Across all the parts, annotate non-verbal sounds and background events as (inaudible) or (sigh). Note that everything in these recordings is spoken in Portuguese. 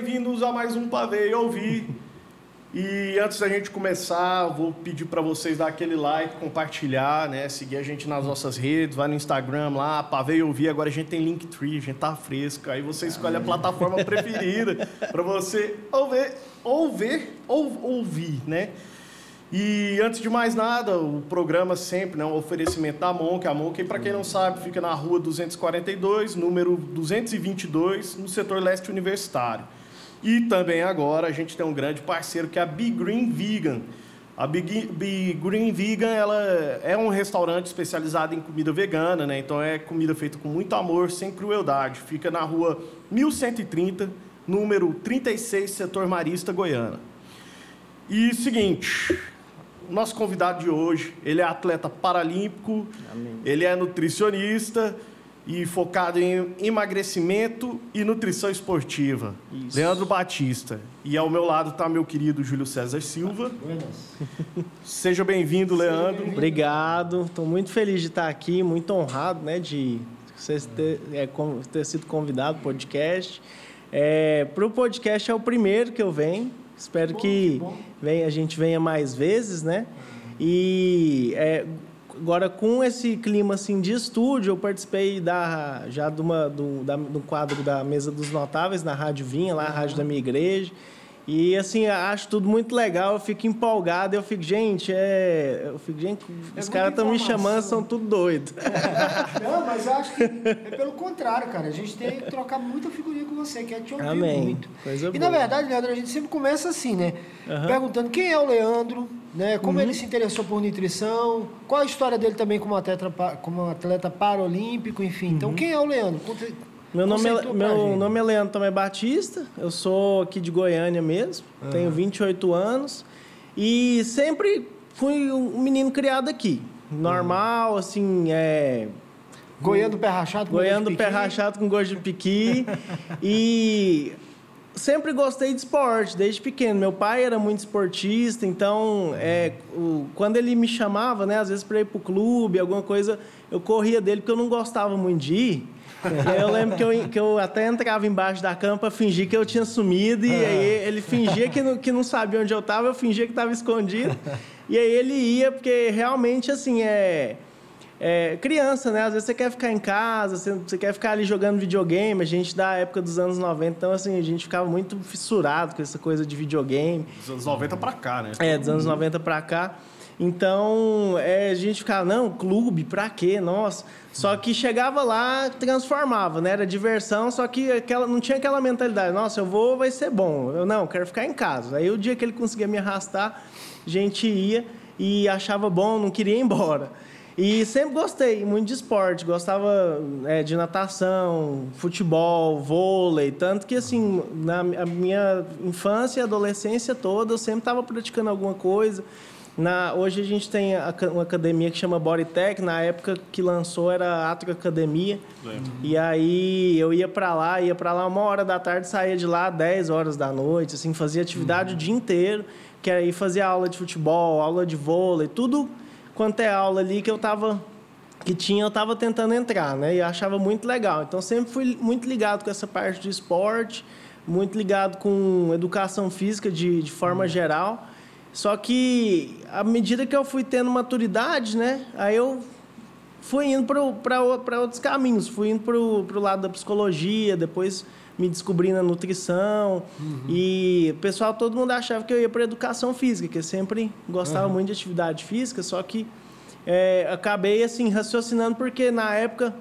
bem-vindos a mais um Pavê e Ouvir. E antes da gente começar, vou pedir para vocês dar aquele like, compartilhar, né? Seguir a gente nas nossas redes, vai no Instagram lá, Pavê e Ouvir. Agora a gente tem Linktree, a gente tá fresco. Aí você escolhe a plataforma (laughs) preferida para você ouvir, ouvir, ou, ouvir, né? E antes de mais nada, o programa sempre, né, um oferecimento da Monk. A Monk, para quem não sabe, fica na rua 242, número 222, no setor leste universitário. E também agora a gente tem um grande parceiro que é a Big Green Vegan. A Big, Big Green Vegan ela é um restaurante especializado em comida vegana, né? Então é comida feita com muito amor, sem crueldade. Fica na rua 1130, número 36, setor Marista, Goiânia. E seguinte, nosso convidado de hoje, ele é atleta paralímpico, Amém. ele é nutricionista e focado em emagrecimento e nutrição esportiva. Isso. Leandro Batista. E ao meu lado está meu querido Júlio César Silva. Seja bem-vindo, Leandro. Bem Obrigado. Estou muito feliz de estar aqui, muito honrado, né, de você ter, é, ter sido convidado para o podcast. É, para o podcast é o primeiro que eu venho. Espero bom, que, que venha, a gente venha mais vezes, né? E é, agora com esse clima assim de estúdio, eu participei da já de uma do, da, do quadro da mesa dos notáveis na Rádio Vinha, lá a rádio da minha igreja. E assim, acho tudo muito legal, eu fico empolgado, eu fico, gente, é. Eu fico, gente, é os caras estão me chamando, são tudo doido. (laughs) Não, mas eu acho que é pelo contrário, cara. A gente tem que trocar muita figurinha com você, quer te ouvir Amém. muito. Coisa e boa. na verdade, Leandro, a gente sempre começa assim, né? Uhum. Perguntando quem é o Leandro, né? Como uhum. ele se interessou por nutrição, qual a história dele também como atleta, como atleta paralímpico, enfim. Então, uhum. Então, quem é o Leandro? Meu nome, é, meu nome é Leandro Tomé Batista, eu sou aqui de Goiânia mesmo, uhum. tenho 28 anos e sempre fui um menino criado aqui. Normal, uhum. assim, é. Goiano pé rachado com Goiano pé rachado com gosto de piqui. (laughs) e sempre gostei de esporte, desde pequeno. Meu pai era muito esportista, então é, o, quando ele me chamava, né, às vezes para ir para o clube, alguma coisa, eu corria dele porque eu não gostava muito de ir. eu lembro que eu, que eu até entrava embaixo da cama para fingir que eu tinha sumido, e aí ele fingia que não, que não sabia onde eu estava, eu fingia que estava escondido. E aí ele ia, porque realmente, assim, é, é, criança, né? Às vezes você quer ficar em casa, você, você, quer ficar ali jogando videogame. A gente da época dos anos 90, então assim, a gente ficava muito fissurado com essa coisa de videogame. Dos anos 90 para cá, né? É, dos anos 90 para cá. Então, é, a gente ficava, não, clube, pra quê? Nossa. Só que chegava lá, transformava, né? Era diversão, só que aquela, não tinha aquela mentalidade, nossa, eu vou, vai ser bom. Eu não, quero ficar em casa. Aí o dia que ele conseguia me arrastar, a gente ia e achava bom, não queria ir embora. E sempre gostei muito de esporte, gostava é, de natação, futebol, vôlei, tanto que assim, na minha infância e adolescência toda, eu sempre estava praticando alguma coisa. Na, hoje a gente tem uma academia que chama Bodytech, na época que lançou era Atro Academia. E aí eu ia para lá, ia para lá uma hora da tarde, saía de lá 10 horas da noite, assim, fazia atividade uhum. o dia inteiro, que aí fazia aula de futebol, aula de vôlei, tudo quanto é aula ali que eu tava que tinha, eu estava tentando entrar, né? E achava muito legal. Então sempre fui muito ligado com essa parte de esporte, muito ligado com educação física de, de forma uhum. geral. Só que à medida que eu fui tendo maturidade, né? Aí eu fui indo para outros caminhos. Fui indo para o lado da psicologia, depois me descobri na nutrição. Uhum. E o pessoal, todo mundo achava que eu ia para educação física, que eu sempre gostava uhum. muito de atividade física, só que é, acabei assim raciocinando porque na época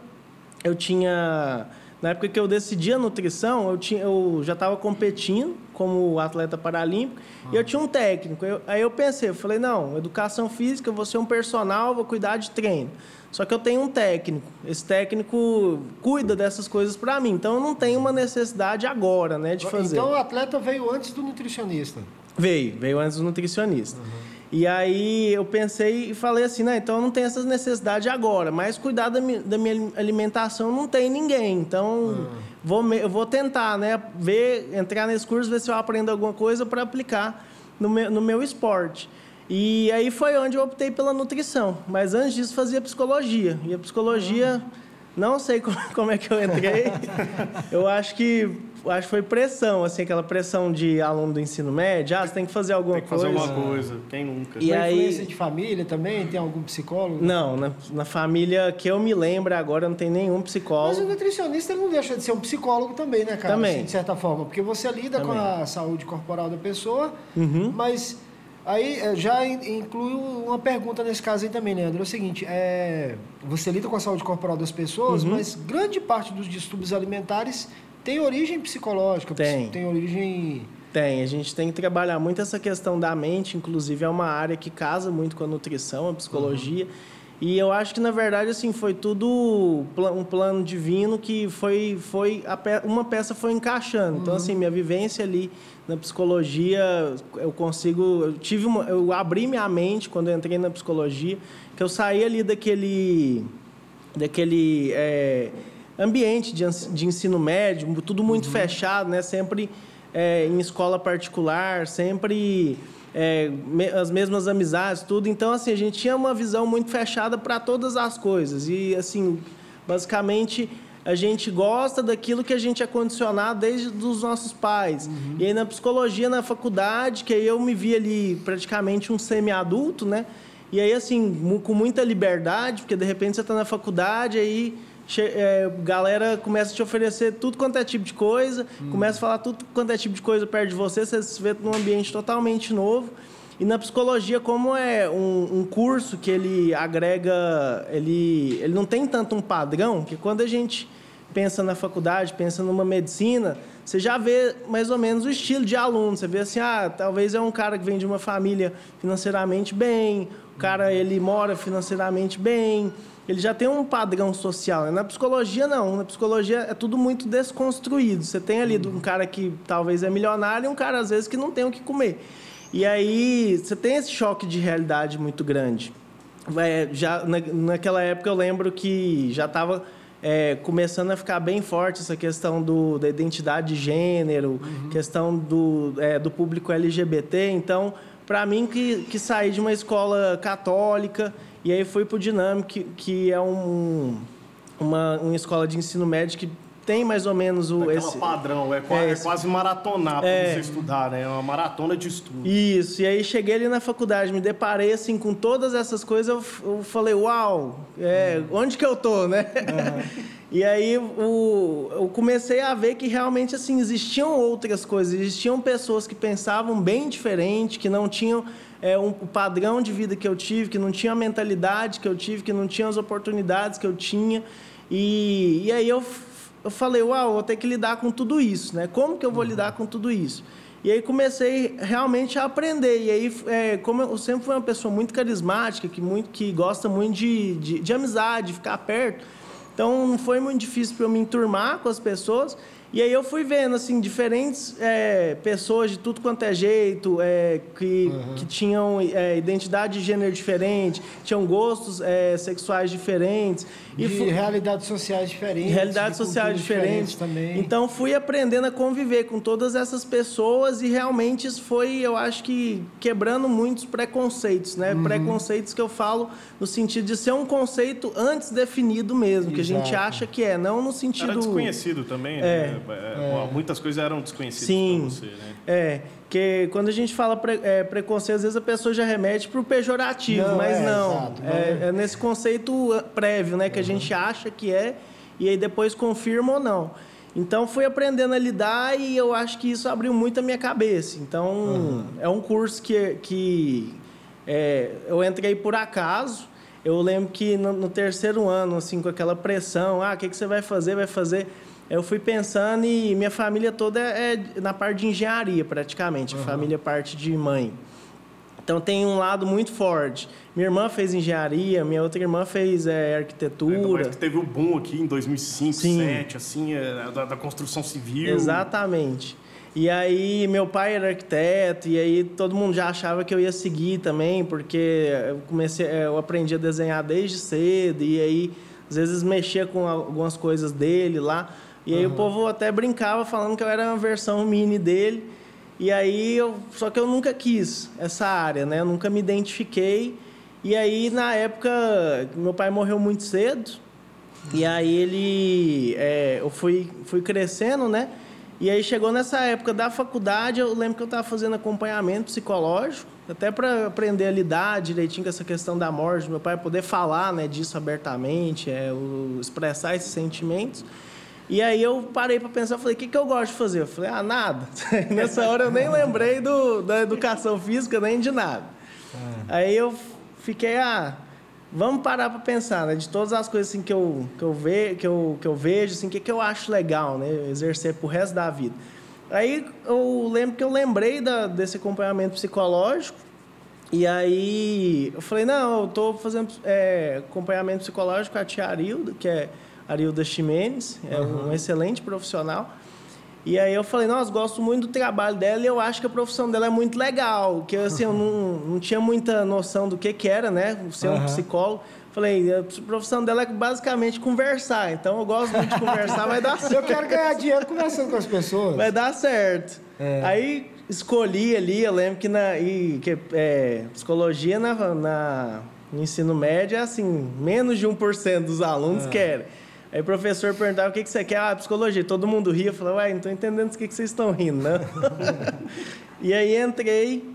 eu tinha na época que eu decidi a nutrição, eu, tinha, eu já estava competindo como atleta paralímpico e eu tinha um técnico. Eu, aí eu pensei, eu falei, não, educação física, eu vou ser um personal, vou cuidar de treino. Só que eu tenho um técnico. Esse técnico cuida dessas coisas para mim. Então eu não tenho uma necessidade agora, né, de fazer. Então o atleta veio antes do nutricionista. Veio, veio antes do nutricionista. Uhum. E aí eu pensei e falei assim, né, então eu não tenho essas necessidades agora, mas cuidar da minha, da minha alimentação não tem ninguém. Então uhum. vou, eu vou tentar, né, ver, entrar nesse curso, ver se eu aprendo alguma coisa para aplicar no meu, no meu esporte. E aí foi onde eu optei pela nutrição. Mas antes disso fazia psicologia. E a psicologia Não sei (laughs) como, como é que eu entrei. eu acho que acho que foi pressão, assim, aquela pressão de aluno do ensino médio, ah, você tem que fazer alguma tem que fazer coisa. alguma coisa, quem nunca? E aí... influência de família também? Tem algum psicólogo? Não, na, na, família que eu me lembro agora não tem nenhum psicólogo. Mas o nutricionista não deixa de ser um psicólogo também, né, cara? Também. Assim, de certa forma, porque você lida também. com a saúde corporal da pessoa, uhum. mas Aí eh, já inclui uma pergunta nesse caso aí também, Leandro. É o seguinte, é, você lida com a saúde corporal das pessoas, uhum. mas grande parte dos distúrbios alimentares tem origem psicológica, tem, tem origem... Tem, a gente tem que trabalhar muito essa questão da mente, inclusive é uma área que casa muito com a nutrição, a psicologia. Uhum. E eu acho que, na verdade, assim, foi tudo um plano divino que foi, foi uma peça foi encaixando. Então, uhum. assim, minha vivência ali na psicologia, eu consigo. Eu tive uma, eu abri minha mente quando entrei na psicologia, que eu saí ali daquele. daquele é, ambiente de, de ensino médio, tudo muito uhum. fechado, né? Sempre é, em escola particular, sempre. É, as mesmas amizades, tudo. Então, assim, a gente tinha uma visão muito fechada para todas as coisas. E, assim, basicamente, a gente gosta daquilo que a gente é condicionado desde os nossos pais. Uhum. E aí na psicologia, na faculdade, que aí eu me vi ali praticamente um semi-adulto, né? E aí, assim, com muita liberdade, porque de repente você está na faculdade, aí é, galera começa a te oferecer tudo quanto é tipo de coisa, uhum. começa a falar tudo quanto é tipo de coisa perto de você, você se vê num ambiente totalmente novo. E na psicologia, como é um, um, curso que ele agrega, ele, ele não tem tanto um padrão, que quando a gente pensa na faculdade, pensa numa medicina, você já vê mais ou menos o estilo de aluno. Você vê assim, ah, talvez é um cara que vem de uma família financeiramente bem, o cara ele mora financeiramente bem, ele já tem um padrão social. Na psicologia não, na psicologia é tudo muito desconstruído. Você tem ali um cara que talvez é milionário e um cara às vezes que não tem o que comer. E aí você tem esse choque de realidade muito grande. É, já na, naquela época eu lembro que já estava é, começando a ficar bem forte essa questão do, da identidade de gênero, uhum. questão do, é, do público LGBT. Então, para mim, que, que saí de uma escola católica e aí fui para o Dinâmico, que, que é um, uma, uma escola de ensino médio que tem mais ou menos o Aquela esse padrão, é, é, é quase maratonar para é, você estudar, né? É uma maratona de estudo. Isso. E aí cheguei ali na faculdade, me deparei assim com todas essas coisas, eu, eu falei, uau, é, uhum. onde que eu tô, né? Uhum. (laughs) e aí o, eu comecei a ver que realmente assim existiam outras coisas, existiam pessoas que pensavam bem diferente, que não tinham é, um, o padrão de vida que eu tive, que não tinham a mentalidade que eu tive, que não tinham as oportunidades que eu tinha. E, e aí eu eu falei, uau, vou ter que lidar com tudo isso, né? Como que eu vou uhum. lidar com tudo isso? E aí comecei realmente a aprender. E aí, é, como eu sempre fui uma pessoa muito carismática, que, muito, que gosta muito de, de, de amizade, de ficar perto, então não foi muito difícil para eu me enturmar com as pessoas. E aí eu fui vendo, assim, diferentes é, pessoas de tudo quanto é jeito, é, que, uhum. que tinham é, identidade de gênero diferente, tinham gostos é, sexuais diferentes. E de realidades sociais diferentes. Realidades sociais diferentes. diferentes. também. Então fui aprendendo a conviver com todas essas pessoas e realmente isso foi, eu acho que, quebrando muitos preconceitos, né? Uhum. Preconceitos que eu falo no sentido de ser um conceito antes definido mesmo, Exato. que a gente acha que é, não no sentido... Era desconhecido também, é. né? É, é. Muitas coisas eram desconhecidas para você, né? É, que quando a gente fala pre, é, preconceito, às vezes a pessoa já remete para o pejorativo, não, mas é, não. Exato, é, é, nesse conceito uh, prévio, né? Que uhum. a gente acha que é e aí depois confirma ou não. Então fui aprendendo a lidar e eu acho que isso abriu muito a minha cabeça. Então uhum. é um curso que, que é, eu entrei por acaso. Eu lembro que no, no, terceiro ano, assim, com aquela pressão, ah, o que, que você vai fazer? Vai fazer eu fui pensando e minha família toda é, é na parte de engenharia, praticamente. Uhum. Família parte de mãe. Então tem um lado muito forte. Minha irmã fez engenharia, minha outra irmã fez é, arquitetura. É, que teve o um boom aqui em 2005, 2007, assim, é, da, da, construção civil. Exatamente. E aí meu pai era arquiteto e aí todo mundo já achava que eu ia seguir também, porque eu comecei, é, eu aprendi a desenhar desde cedo e aí às vezes mexia com algumas coisas dele lá. E aí uhum. o povo até brincava falando que eu era uma versão mini dele. E aí eu, só que eu nunca quis essa área, né? Eu nunca me identifiquei. E aí na época meu pai morreu muito cedo. E aí ele. É, eu fui, fui crescendo, né? E aí chegou nessa época da faculdade, eu lembro que eu estava fazendo acompanhamento psicológico, até para aprender a lidar direitinho com essa questão da morte, meu pai poder falar né, disso abertamente, é, o, expressar esses sentimentos. E aí eu parei para pensar, falei, o que, que eu gosto de fazer? Eu falei, ah, nada. (laughs) Nessa hora eu nem lembrei do, da educação física, nem de nada. É. Aí eu fiquei, ah, vamos parar para pensar, né? De todas as coisas assim, que, eu, que, eu ve, que, eu, que eu vejo, assim, o que, que eu acho legal, né? Exercer pro resto da vida. Aí eu lembro que eu lembrei da, desse acompanhamento psicológico, e aí eu falei, não, eu estou fazendo é, acompanhamento psicológico com a tia Arilda, que é Arilda Ximenes, é uhum. um excelente profissional. E aí eu falei, nossa, gosto muito do trabalho dela e eu acho que a profissão dela é muito legal. Que assim, eu não, (laughs) não tinha muita noção do que, que era, né? Ser um psicólogo. Falei, a profissão dela é basicamente conversar. Então eu gosto muito de conversar, vai dar certo. (laughs) Eu quero ganhar dinheiro conversando com as pessoas. Vai dar certo. É. Aí escolhi ali, eu lembro que na e, que, é, psicologia na, na, no ensino médio é assim, menos de 1% dos alunos é. querem. Aí o professor perguntava o que, que você quer, ah, psicologia. Todo mundo ria, eu falei, ué, não estou entendendo o que, que vocês estão rindo, né? (laughs) e aí entrei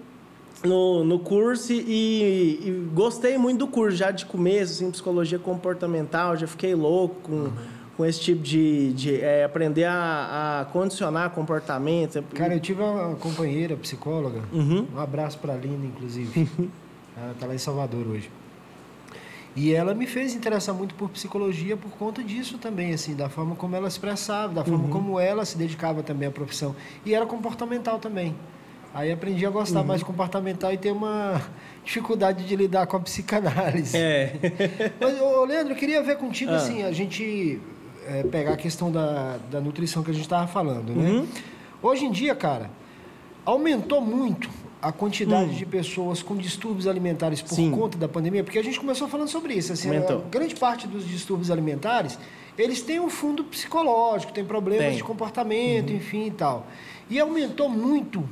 no, no curso e, e, gostei muito do curso, já de começo, assim, psicologia comportamental, já fiquei louco com, uhum. com esse tipo de, de é, aprender a, a, condicionar comportamento. Cara, eu tive uma companheira psicóloga, uhum. um abraço para a Lina, inclusive. (laughs) Ela está lá em Salvador hoje. E ela me fez interessar muito por psicologia por conta disso também, assim, da forma como ela expressava, da forma uhum. como ela se dedicava também à profissão. E era comportamental também. Aí aprendi a gostar uhum. mais de comportamental e ter uma (laughs) dificuldade de lidar com a psicanálise. É. (laughs) Mas, ô, Leandro, eu queria ver contigo, ah. assim, a gente é, pegar a questão da, da nutrição que a gente estava falando, né? Uhum. Hoje em dia, cara, aumentou muito a quantidade hum. de pessoas com distúrbios alimentares por Sim. conta da pandemia, porque a gente começou falando sobre isso. Assim, grande parte dos distúrbios alimentares, eles têm um fundo psicológico, tem problemas tem. de comportamento, uhum. enfim e tal. E aumentou muito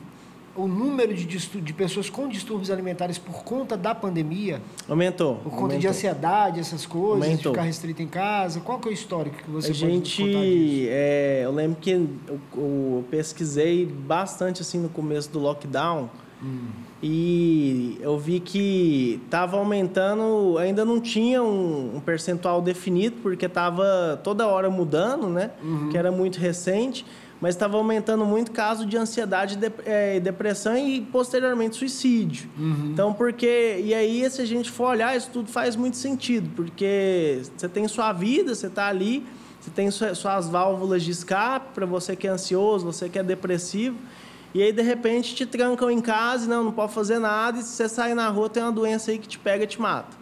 o número de, de pessoas com distúrbios alimentares por conta da pandemia? Aumentou. Por conta aumentou. de ansiedade, essas coisas, aumentou. de ficar restrito em casa. Qual que é o histórico que você a pode gente, contar disso? É, eu lembro que eu, eu pesquisei bastante assim no começo do lockdown Hum. E eu vi que estava aumentando, ainda não tinha um, um percentual definido, porque estava toda hora mudando, né? Uhum. Que era muito recente, mas estava aumentando muito caso de ansiedade, de, é, depressão e posteriormente suicídio. Uhum. Então, porque. E aí, se a gente for olhar, isso tudo faz muito sentido, porque você tem sua vida, você está ali, você tem suas válvulas de escape para você que é ansioso, você que é depressivo. E aí, de repente, te trancam em casa, não, não pode fazer nada, e se você sair na rua, tem uma doença aí que te pega e te mata.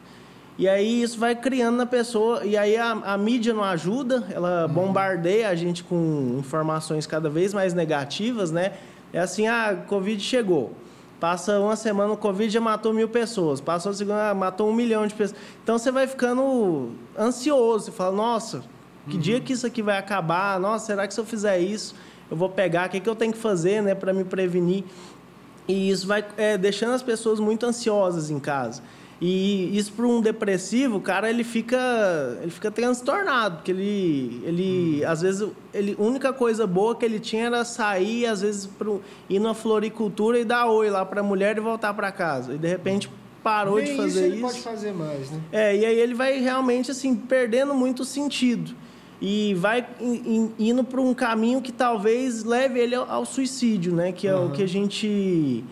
E aí isso vai criando na pessoa, e aí a, a mídia não ajuda, ela uhum. bombardeia a gente com informações cada vez mais negativas, né? É assim, ah, Covid chegou. Passa uma semana, o Covid já matou mil pessoas. Passou a segunda, matou um milhão de pessoas. Então você vai ficando ansioso. Você fala, nossa, que uhum. dia que isso aqui vai acabar? Nossa, será que se eu fizer isso eu vou pegar, o que, que eu tenho que fazer né, para me prevenir. E isso vai é, deixando as pessoas muito ansiosas em casa. E isso para um depressivo, o cara ele fica, ele fica transtornado, porque ele, ele às vezes, ele, a única coisa boa que ele tinha era sair, às vezes, pro, ir na floricultura e dar oi lá para a mulher e voltar para casa. E de repente parou Bem, de fazer isso. Ele isso. pode fazer mais, né? É, e aí ele vai realmente assim perdendo muito sentido e vai indo para um caminho que talvez leve ele ao, suicídio, né? Que é uhum. o que a gente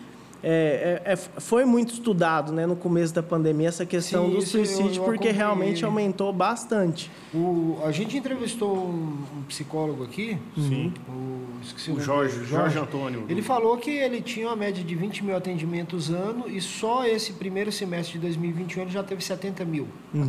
é, é, é, foi muito estudado, né? No começo da pandemia essa questão Sim, do suicídio, eu, eu porque realmente aumentou bastante. O, a gente entrevistou um, um psicólogo aqui, Sim. o esqueci o, o Jorge, Jorge, Jorge Antônio. Ele falou que ele tinha uma média de 20 mil atendimentos ano e só esse primeiro semestre de 2021 ele já teve 70 mil uhum.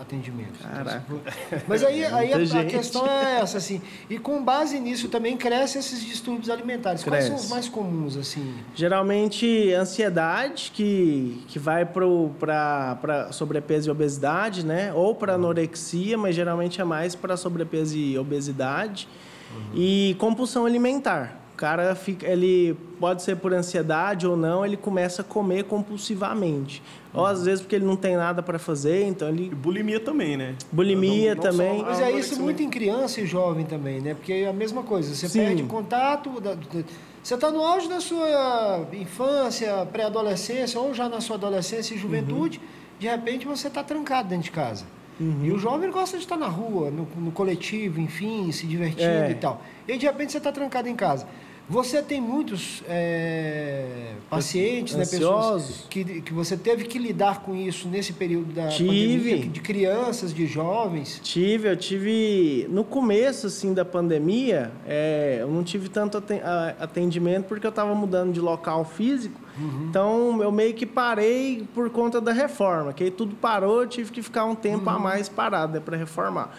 atendimentos. Caraca. (laughs) Mas aí, aí a, a, questão é essa, assim. E com base nisso também crescem esses distúrbios alimentares. Cresce. Quais são os mais comuns, assim? Geralmente ansiedade, que, que vai para sobrepeso e obesidade, né? Ou para anorexia, mas geralmente é mais para sobrepeso e obesidade. Uhum. E compulsão alimentar, O cara fica, ele pode ser por ansiedade ou não, ele começa a comer compulsivamente. Uhum. Ou às vezes porque ele não tem nada para fazer, então ele. E bulimia também, né? Bulimia não, não também. Mas é isso muito em criança e jovem também, né? Porque é a mesma coisa. Você Sim. perde contato. Você está no auge da sua infância, pré-adolescência, ou já na sua adolescência e juventude, uhum. de repente você está trancado dentro de casa. Uhum. E o jovem gosta de estar na rua, no, no coletivo, enfim, se divertindo é. e tal. E de repente você está trancado em casa. Você tem muitos é, pacientes, né, pessoas que, que você teve que lidar com isso nesse período da tive. pandemia, de crianças, de jovens? Tive, eu tive no começo assim da pandemia, é, eu não tive tanto atendimento porque eu estava mudando de local físico, uhum. então eu meio que parei por conta da reforma, que aí tudo parou, eu tive que ficar um tempo uhum. a mais parado né, para reformar.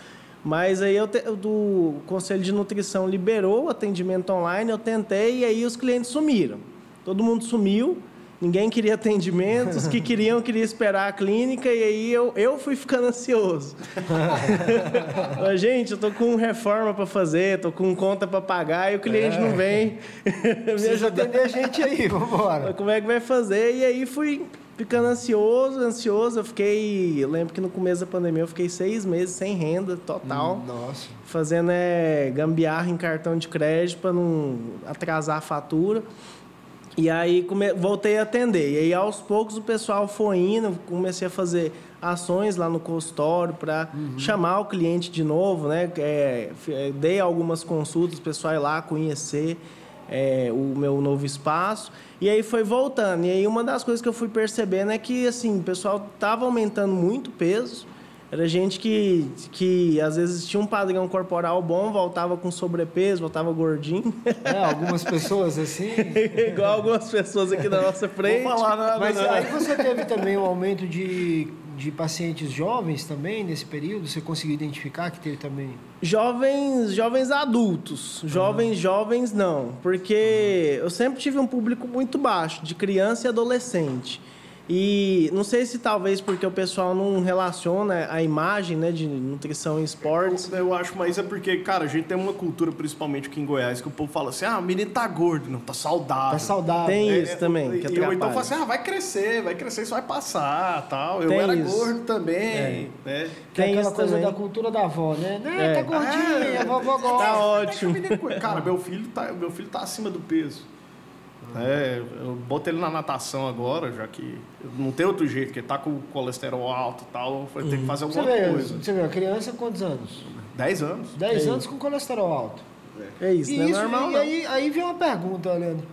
Mas aí eu te, do Conselho de Nutrição liberou o atendimento online, eu tentei e aí os clientes sumiram. Todo mundo sumiu, ninguém queria atendimento, os que queriam, queriam esperar a clínica e aí eu, eu fui ficando ansioso. (laughs) Gente, eu tô com reforma para fazer, tô com conta para pagar e o cliente é. não vem. Precisa (laughs) atender a gente aí, vamos embora. Como é que vai fazer? E aí fui ficando ansioso, ansioso. Eu fiquei. Eu lembro que no começo da pandemia eu fiquei seis meses sem renda total. Hum, nossa. Fazendo é, gambiarra em cartão de crédito para não atrasar a fatura. E aí come... voltei a atender. E aí aos poucos o pessoal foi indo, comecei a fazer ações lá no consultório para uhum. chamar o cliente de novo, né? É, dei algumas consultas, o pessoal ir lá conhecer é, o meu novo espaço. E aí foi voltando. E aí uma das coisas que eu fui percebendo é que assim, o pessoal estava aumentando muito o peso. Era gente que, que às vezes tinha um padrão corporal bom, voltava com sobrepeso, voltava gordinho. É, algumas (laughs) pessoas assim. Igual algumas pessoas aqui na nossa frente. Vou falar nada, Mas não. aí você teve também um aumento de de pacientes jovens também nesse período? Você conseguiu identificar que teve também? Jovens, jovens adultos. Jovens, uhum. jovens não. Porque uhum. eu sempre tive um público muito baixo, de criança e adolescente. E não sei se talvez porque o pessoal não relaciona a imagem né, de nutrição e esportes. Eu, eu acho, mas é porque, cara, a gente tem uma cultura, principalmente aqui em Goiás, que o povo fala assim: ah, o menino tá gordo, não, tá saudável. Tá saudável. Tem é, isso é, também. Que e eu então falo assim: ah, vai crescer, vai crescer, isso vai passar tal. Eu tem era isso. gordo também. É. Né? Tem, aquela coisa também. da cultura da avó, né? Não, é. tá gordinha, a vovó gosta. Tá ótimo. Cara, meu filho tá, meu filho tá acima do peso. É, eu boto ele na natação agora, já que não tem outro jeito, porque tá com colesterol alto e tal, eu tenho que fazer alguma você coisa. você vê, a criança quantos anos? Dez anos. Dez é anos com colesterol alto. É, isso, e não é isso, normal. E não. aí, aí vem uma pergunta, Leandro.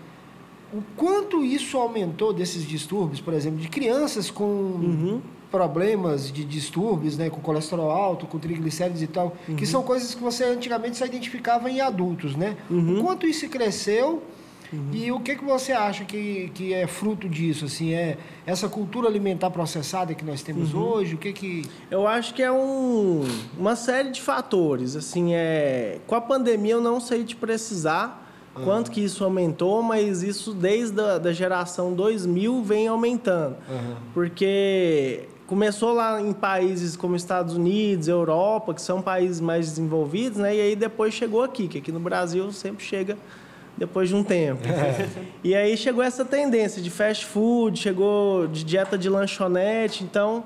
O quanto isso aumentou desses distúrbios, por exemplo, de crianças com uhum. problemas de distúrbios, né, com colesterol alto, com triglicéridos e tal, uhum. que são coisas que você antigamente só identificava em adultos, né? Uhum. O quanto isso cresceu Uhum. E o que, que você acha que, que é fruto disso? Assim, é essa cultura alimentar processada que nós temos uhum. hoje? O que que... Eu acho que é um, uma série de fatores. Assim, é, com a pandemia eu não sei te precisar uhum. quanto que isso aumentou, mas isso desde a da geração 2000 vem aumentando. Porque começou lá em países como Estados Unidos, Europa, que são países mais desenvolvidos, né? E aí depois chegou aqui, que aqui no Brasil sempre chega depois de um tempo. É. (laughs) E aí chegou essa tendência de fast food, chegou de dieta de lanchonete. Então,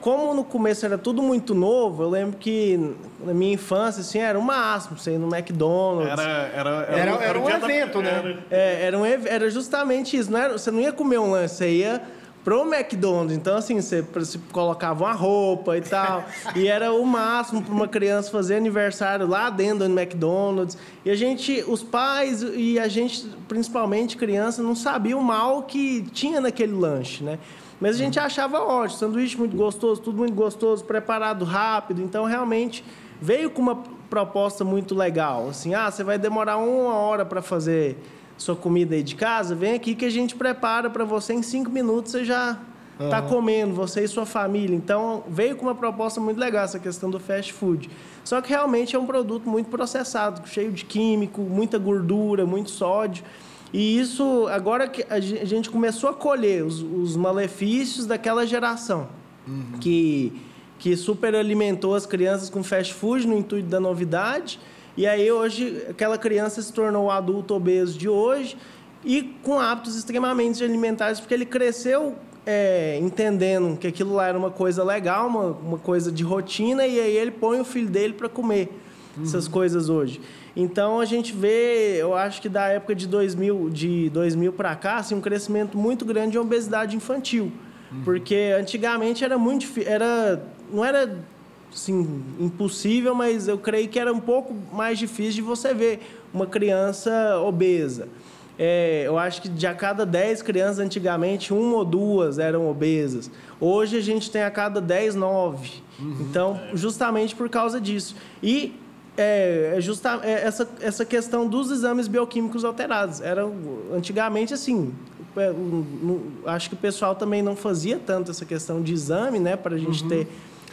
como no começo era tudo muito novo, eu lembro que na minha infância, assim, era o máximo, você ir no McDonald's. Era, era, era, era, era um evento, da... né? É, era, um, era justamente isso. Não era, você não ia comer um lanche, você ia pro McDonald's. Então, assim, você, você colocava uma roupa e tal. e era o máximo para uma criança fazer aniversário lá dentro do McDonald's. E a gente, os pais e a gente, principalmente criança, não sabia o mal que tinha naquele lanche, né? Mas a gente achava ótimo, sanduíche muito gostoso, tudo muito gostoso, preparado rápido. Então, realmente, veio com uma proposta muito legal. Assim, ah, você vai demorar uma hora para fazer sua comida aí de casa, vem aqui que a gente prepara para você em cinco minutos, você já está uhum. comendo, você e sua família. Então, veio com uma proposta muito legal essa questão do fast food. Só que realmente é um produto muito processado, cheio de químico, muita gordura, muito sódio. E isso, agora que a gente começou a colher os, os malefícios daquela geração uhum. que, que superalimentou as crianças com fast food no intuito da novidade E aí hoje aquela criança se tornou o adulto obeso de hoje e com hábitos extremamente alimentares, porque ele cresceu é, entendendo que aquilo lá era uma coisa legal, uma, uma coisa de rotina, e aí ele põe o filho dele para comer uhum. essas coisas hoje. Então a gente vê, eu acho que da época de 2000, de 2000 para cá, assim, um crescimento muito grande de obesidade infantil. Uhum. Porque antigamente era muito era não era assim, impossível, mas eu creio que era um pouco mais difícil de você ver uma criança obesa. É, eu acho que de a cada 10 crianças, antigamente, uma ou duas eram obesas. Hoje a gente tem a cada 10, 9. Uhum. Então, justamente por causa disso. E é, é justa, é essa, essa questão dos exames bioquímicos alterados. Era, antigamente, assim, é, acho que o pessoal também não fazia tanto essa questão de exame, né, para a gente uhum. ter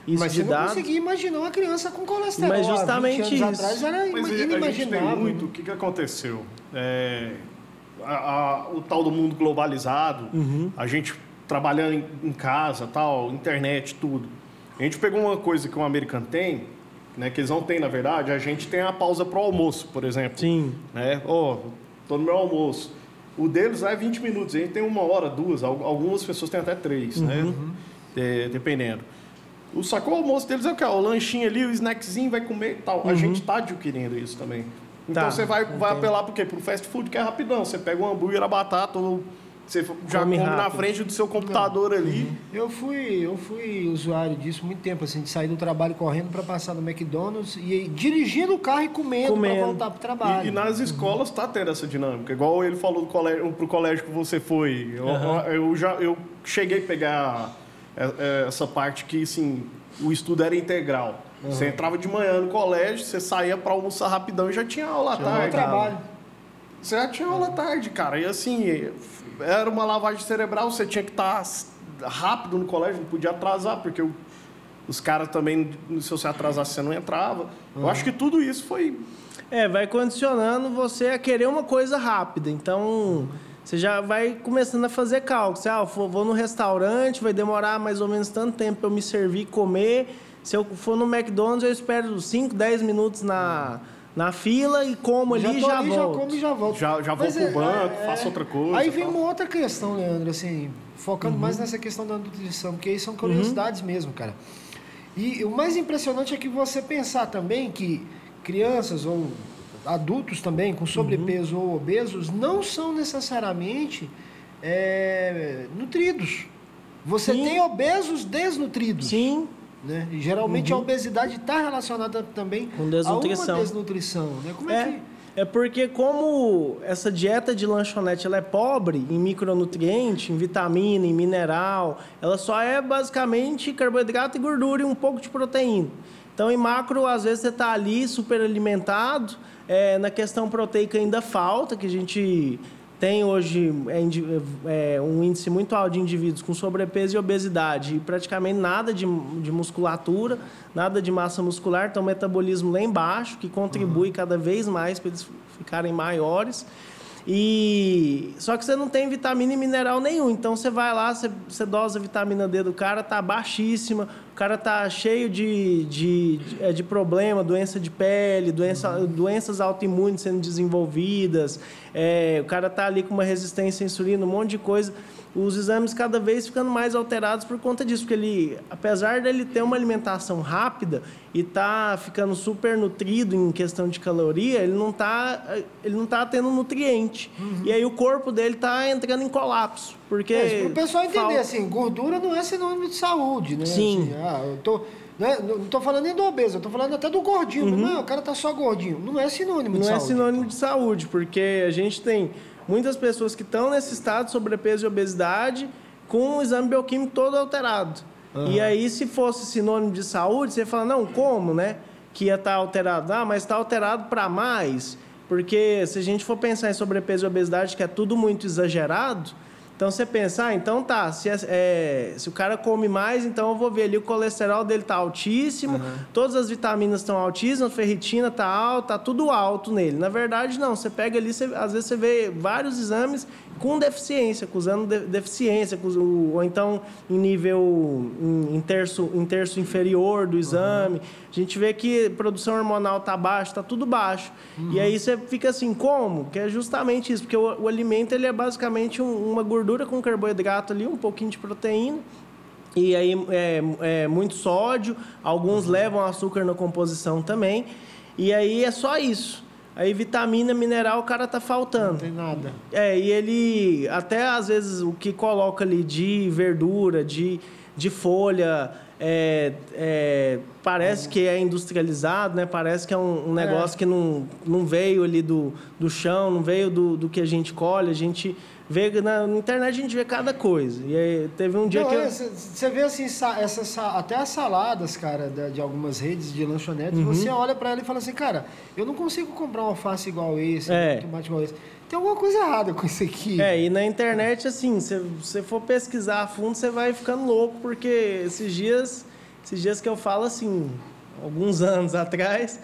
isso mas de você não conseguia imaginar uma criança com colesterol. Mas justamente isso. atrás era mas inimaginável. A gente tem muito. O que, que aconteceu? É, a, a, o tal do mundo globalizado, uhum. a gente trabalhando em, em, casa, tal, internet, tudo. A gente pegou uma coisa que o americano tem, né, que eles não têm, na verdade, a gente tem a pausa para o almoço, por exemplo. Sim. Né? Oh, tô no meu almoço. O deles é 20 minutos, a gente tem uma hora, duas, algumas pessoas têm até três, né? uhum. né? É, dependendo. O sacou almoço deles é o que? O lanchinho ali, o snackzinho, vai comer e tal. Uhum. A gente está adquirindo isso também. Então tá, você vai, vai apelar para quê? Para o fast food que é rapidão. Você pega um hambúrguer, a batata, ou você já come, come na frente do seu computador Não. ali. Uhum. Eu fui, eu fui usuário disso muito tempo, assim, de sair do trabalho correndo para passar no McDonald's e dirigindo o carro e comendo, comendo. para voltar para o trabalho. E, e nas escolas está tendo essa dinâmica. Igual ele falou do colégio, pro colégio que você foi. Eu, eu já eu cheguei a pegar essa parte que, assim, o estudo era integral. Uhum. Você entrava de manhã no colégio, você saía para almoçar rapidão e já tinha aula à tarde. trabalho. Você já tinha aula à tarde, cara. E assim, era uma lavagem cerebral, você tinha que estar tá rápido no colégio, não podia atrasar, porque os caras também, se você atrasasse, você não entrava. Uhum. Eu acho que tudo isso foi. É, vai condicionando você a querer uma coisa rápida. Então, você já vai começando a fazer cálculos. Ah, vou no restaurante, vai demorar mais ou menos tanto tempo para eu me servir, comer se eu for no McDonald's, eu espero 5, 10 minutos na, na fila e como ali e já, ali, volto. Já como e já volto. Já, já vou Mas pro é, banco, é, faço outra coisa. Aí vem uma outra questão, Leandro, assim, focando uhum. mais nessa questão da nutrição, porque aí são curiosidades uhum. mesmo, cara. E o mais impressionante é que você pensar também que crianças ou adultos também com sobrepeso uhum. ou obesos não são necessariamente é, nutridos. Você Sim. tem obesos desnutridos. Sim. Né? E geralmente uhum. a obesidade está relacionada também com desnutrição. a uma desnutrição. Né? Como é, é, que... é porque como essa dieta de lanchonete ela é pobre em micronutriente, em vitamina, em mineral, ela só é basicamente carboidrato e gordura e um pouco de proteína. Então, em macro, às vezes você está ali super alimentado, é, na questão proteica ainda falta, que a gente tem hoje é, é, um índice muito alto de indivíduos com sobrepeso e obesidade e praticamente nada de, de musculatura, nada de massa muscular, então metabolismo lá embaixo, que contribui uhum. cada vez mais para eles ficarem maiores. E só que você não tem vitamina e mineral nenhum. Então você vai lá, você, você dosa a vitamina D do cara, tá baixíssima, o cara tá cheio de, de, de, é, de problema, doença de pele, doença, uhum. doenças autoimunes sendo desenvolvidas, é, o cara tá ali com uma resistência à insulina, um monte de coisa os exames cada vez ficando mais alterados por conta disso, porque ele, apesar dele ter uma alimentação rápida e tá ficando super nutrido em questão de caloria, ele não tá, ele não tá tendo nutriente. Uhum. E aí o corpo dele tá entrando em colapso, porque é, o pessoal entender falta... assim, gordura não é sinônimo de saúde, né? Sim. Assim, ah, eu tô né? Não estou falando nem do obeso, eu estou falando até do gordinho. Uhum. Não, o cara tá só gordinho. Não é sinônimo não de é saúde. Não é sinônimo de saúde, porque a gente tem muitas pessoas que estão nesse estado de sobrepeso e obesidade com o exame bioquímico todo alterado. Uhum. E aí, se fosse sinônimo de saúde, você fala, não, como, né? Que ia estar tá alterado. Ah, mas está alterado para mais. Porque se a gente for pensar em sobrepeso e obesidade, que é tudo muito exagerado, então você pensa, ah, então tá, se, é, é, se o cara come mais, então eu vou ver ali o colesterol dele tá altíssimo, uhum. todas as vitaminas estão altíssimas, a ferritina tá alta, tá tudo alto nele. Na verdade, não, você pega ali, você, às vezes você vê vários exames com deficiência, acusando de, deficiência, ou então em nível em, em, terço, em terço inferior do exame. Uhum. A gente vê que produção hormonal está baixa, está tudo baixo. Uhum. E aí você fica assim, como? Que é justamente isso, porque o, o alimento ele é basicamente um, uma gordura com carboidrato ali, um pouquinho de proteína. E aí é, é muito sódio, alguns levam açúcar na composição também. E aí é só isso. Aí vitamina, mineral, o cara tá faltando. Não tem nada. É, e ele até às vezes o que coloca ali de verdura, de, de folha, é, é, parece que é industrializado, né? Parece que é um, um negócio é. que não, não veio ali do, do chão, não veio do, do que a gente colhe. A gente vê na, na, internet a gente vê cada coisa. E aí, teve um dia Não, que. Você vê assim, essas, até as saladas, cara, de, de algumas redes de lanchonetes, uhum. você olha para ela e fala assim, cara, eu não consigo comprar um alface igual esse, é. um tomate igual esse. Tem alguma coisa errada com isso aqui. É, e na internet, assim, se você for pesquisar a fundo, você vai ficando louco, porque esses dias, esses dias que eu falo assim, alguns (laughs) anos atrás,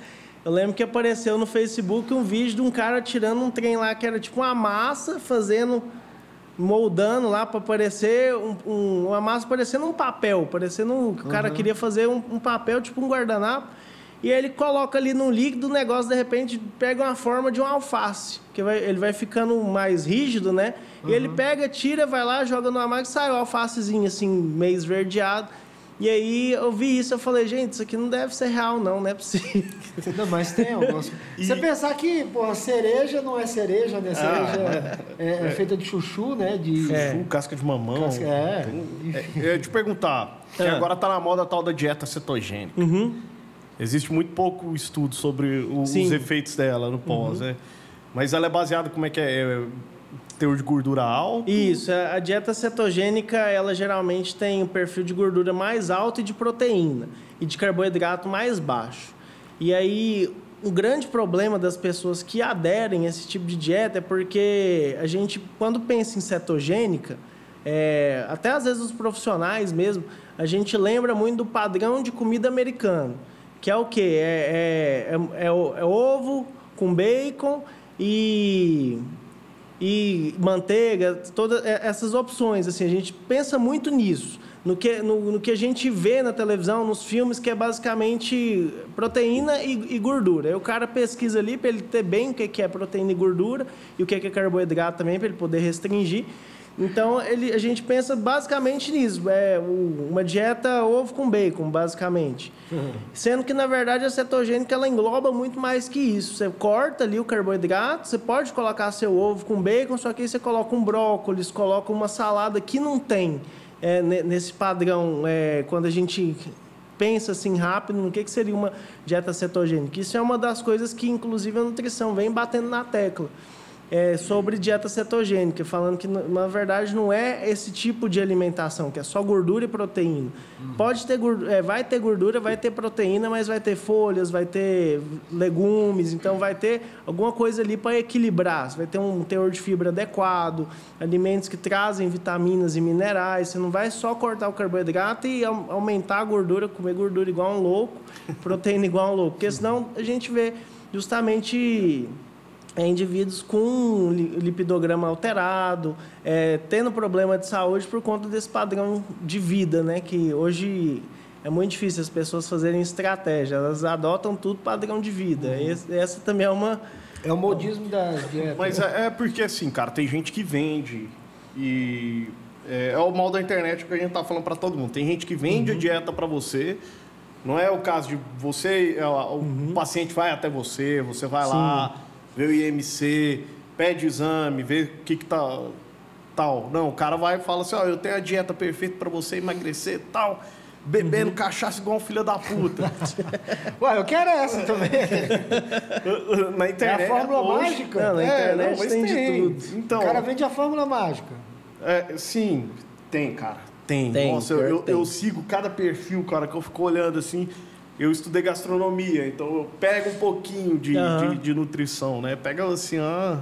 eu lembro que apareceu no Facebook um vídeo de um cara tirando um trem lá que era tipo uma massa, fazendo, moldando lá para parecer um, um, uma massa parecendo um papel, parecendo um, o cara uhum. queria fazer um, um, papel tipo um guardanapo. E ele coloca ali no líquido o negócio, de repente pega uma forma de um alface, que vai, ele vai ficando mais rígido, né? Uhum. E ele pega, tira, vai lá, joga numa máquina e sai o alfacezinho assim, meio esverdeado. E aí eu vi isso, eu falei, gente, isso aqui não deve ser real, não, não é possível. Não, mas tem algumas. e... Você pensar que, porra, cereja não é cereja, né? Cereja ah, é, é, é, feita de chuchu, né? De é. chuchu, casca de mamão. Casca, é. É. Eu ia te perguntar, que ah. agora tá na moda a tal da dieta cetogênica. Uhum. Existe muito pouco estudo sobre o, os efeitos dela no pós, uhum. né? Mas ela é baseada, como é que é? Teor de gordura alto? Isso, a dieta cetogênica, ela geralmente tem um perfil de gordura mais alto e de proteína, e de carboidrato mais baixo. E aí, o grande problema das pessoas que aderem a esse tipo de dieta é porque a gente, quando pensa em cetogênica, é, até às vezes os profissionais mesmo, a gente lembra muito do padrão de comida americano, que é o quê? É, é, é, é, é ovo com bacon e e manteiga, todas essas opções. Assim, a gente pensa muito nisso, no que, no, no que a gente vê na televisão, nos filmes, que é basicamente proteína e, e gordura. Aí o cara pesquisa ali para ele ter bem o que é proteína e gordura e o que é carboidrato também, para ele poder restringir. Então, ele, a gente pensa basicamente nisso. É uma dieta ovo com bacon, basicamente. Uhum. (laughs) Sendo que, na verdade, a cetogênica ela engloba muito mais que isso. Você corta ali o carboidrato, você pode colocar seu ovo com bacon, só que aí você coloca um brócolis, coloca uma salada que não tem é, nesse padrão. É, quando a gente pensa assim rápido no que, que seria uma dieta cetogênica. Isso é uma das coisas que, inclusive, a nutrição vem batendo na tecla é, sobre dieta cetogênica, falando que na verdade não é esse tipo de alimentação, que é só gordura e proteína. Uhum. Pode ter gordura, é, vai ter gordura, vai ter proteína, mas vai ter folhas, vai ter legumes, então vai ter alguma coisa ali para equilibrar. Você vai ter um teor de fibra adequado, alimentos que trazem vitaminas e minerais. Você não vai só cortar o carboidrato e aumentar a gordura, comer gordura igual um louco, (laughs) proteína igual um louco, porque senão a gente vê justamente é, indivíduos com lipidograma alterado, é, tendo problema de saúde por conta desse padrão de vida, né? Que hoje é muito difícil as pessoas fazerem estratégia, elas adotam tudo padrão de vida. Uhum. Esse, essa também é uma... É o modismo da dieta. Mas é, é, porque assim, cara, tem gente que vende e... É, é o mal da internet que a gente tá falando para todo mundo. Tem gente que vende uhum. a dieta para você, não é o caso de você, é, o uhum. paciente vai até você, você vai Sim. lá vê o IMC, pede exame, vê o que que tá tal. Não, o cara vai e fala assim, ó, eu tenho a dieta perfeita para você emagrecer, tal, bebendo uhum. cachaça igual um filho da puta. (laughs) Ué, eu quero essa também. na internet. É a fórmula hoje, mágica? Não, na é, internet não, tem, tem, de tudo. Então, o cara vende a fórmula mágica. É, sim, tem, cara. Tem. tem Nossa, eu, eu, eu, sigo cada perfil, cara, que eu fico olhando assim eu estudei gastronomia, então eu pego um pouquinho de, uhum. de, de, nutrição, né? Pega assim, ah,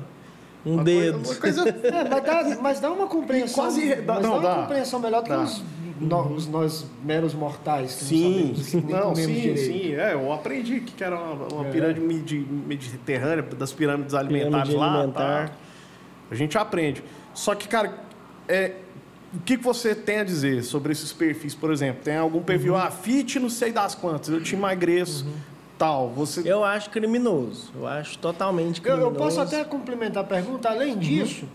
um dedo. Coisa, uma coisa... é, mas, dá, mas dá uma compreensão. Quase dá, mas não, dá uma compreensão melhor do que os, nós, nós, meros mortais. Que sim, não, sabemos, não sim, direito. sim. É, eu aprendi que era uma, uma é. pirâmide mediterrânea, das pirâmides alimentares pirâmide lá. Tá? A gente aprende. Só que, cara, é, o que você tem a dizer sobre esses perfis, por exemplo? Tem algum perfil, uhum. ah, fit não sei das quantas, eu te emagreço, uhum. tal. Você... Eu acho criminoso. Eu acho totalmente criminoso. Eu, eu posso até complementar a pergunta. Além uhum. disso,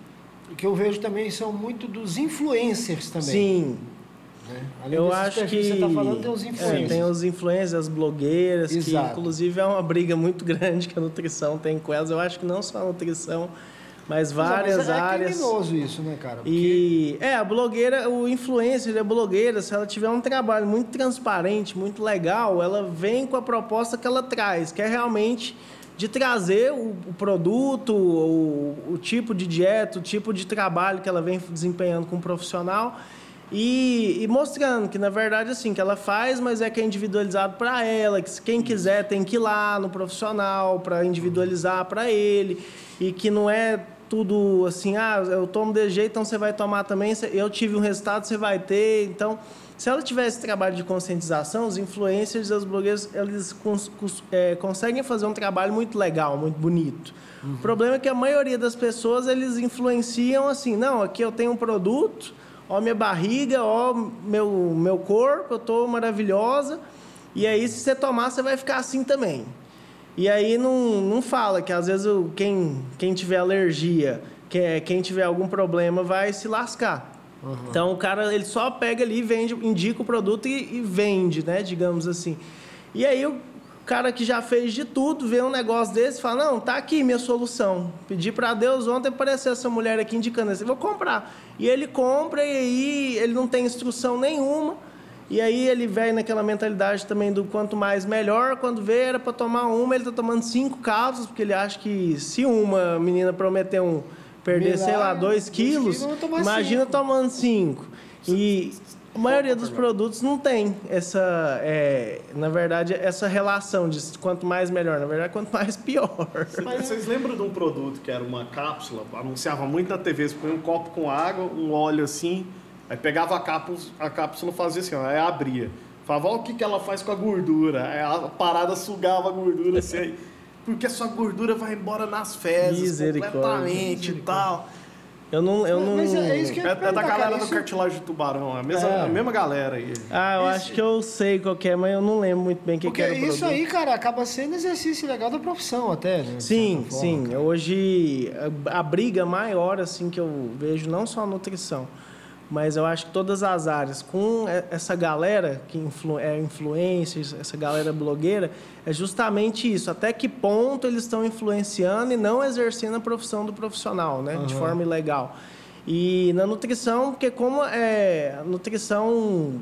uhum. que eu vejo também são muito dos influencers também. Sim. Né? Eu acho que, que você está falando tem os influencers. É, tem os influencers, as blogueiras, Exato. que inclusive é uma briga muito (laughs) grande que a nutrição tem com elas. Eu acho que não só a nutrição, mas várias mas é áreas. É criminoso isso, né, cara? Porque... E é, a blogueira, o influencer, a blogueira, se ela tiver um trabalho muito transparente, muito legal, ela vem com a proposta que ela traz, que é realmente de trazer o, o produto, o, o, tipo de dieta, o tipo de trabalho que ela vem desempenhando com o profissional e, e, mostrando que, na verdade, assim, que ela faz, mas é que é individualizado para ela, que quem quiser tem que ir lá no profissional para individualizar para ele, e que não é tudo assim, ah, eu tomo de jeito, então você vai tomar também, eu tive um resultado, você vai ter. Então, se ela tivesse trabalho de conscientização, os influencers os blogueiros, eles cons, cons, é, conseguem fazer um trabalho muito legal, muito bonito. Uhum. O problema é que a maioria das pessoas, eles influenciam assim, não, aqui eu tenho um produto, ó minha barriga, ó meu, meu corpo, eu estou maravilhosa, e aí se você tomar, você vai ficar assim também. E aí não, não fala que às vezes o, quem, quem tiver alergia, quem, quem tiver algum problema vai se lascar. Uhum. Então o cara ele só pega ali, vende, indica o produto e, e, vende, né? Digamos assim. E aí o cara que já fez de tudo vê um negócio desse e fala: Não, tá aqui minha solução. Pedi para Deus ontem apareceu essa mulher aqui indicando assim: Vou comprar. E ele compra e aí ele não tem instrução nenhuma e aí ele vem naquela mentalidade também do quanto mais melhor. Quando vê, era para tomar uma, ele está tomando cinco cápsulas, porque ele acha que se uma menina prometer um perder, Milagre, sei lá, dois quilos, imagina cinco. tomando cinco. E a maioria dos produtos não tem essa, é, na verdade, essa relação de quanto mais melhor. Na verdade, quanto mais pior. Mas vocês lembram de um produto que era uma cápsula? Anunciava muito na TV, você põe um copo com água, um óleo assim Aí pegava a cápsula, a cápsula fazia assim, ó, aí abria. Falava, olha o que, que ela faz com a gordura. Aí a parada sugava a gordura assim, aí, (laughs) porque a sua gordura vai embora nas fezes completamente e tal. Eu não. Eu não... Mas é, isso que eu é, é da galera isso... do cartilagem de tubarão, é a mesma, é. a mesma galera aí. Ah, eu isso... acho que eu sei qual é, mas eu não lembro muito bem o que, que era. Isso aí, cara, acaba sendo exercício legal da profissão até, né? Sim, sim. Hoje a, a briga maior assim que eu vejo, não só a nutrição mas eu acho que todas as áreas, com essa galera que influ, é influência, essa galera blogueira, é justamente isso. Até que ponto eles estão influenciando e não exercendo a profissão do profissional, né? Uhum. De forma ilegal. E na nutrição, porque como é, a nutrição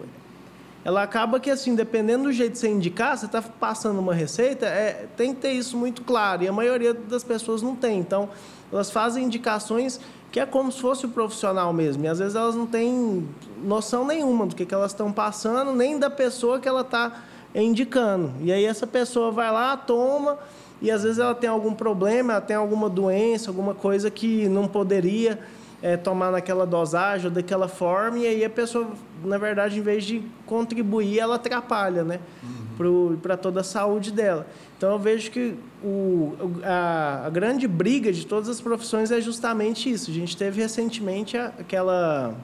ela acaba que assim, dependendo do jeito de você indicar, você está passando uma receita, é, tem que ter isso muito claro. E a maioria das pessoas não tem. Então, elas fazem indicações que é como se fosse o profissional mesmo. E às vezes elas não têm noção nenhuma do que, que elas estão passando, nem da pessoa que ela está indicando. E aí essa pessoa vai lá, toma, e às vezes ela tem algum problema, ela tem alguma doença, alguma coisa que não poderia é, tomar naquela dosagem ou daquela forma, e aí a pessoa, na verdade, em vez de contribuir, ela atrapalha, né? Uhum. Para toda a saúde dela. Então eu vejo que o, a, a, grande briga de todas as profissões é justamente isso. A gente teve recentemente a, aquela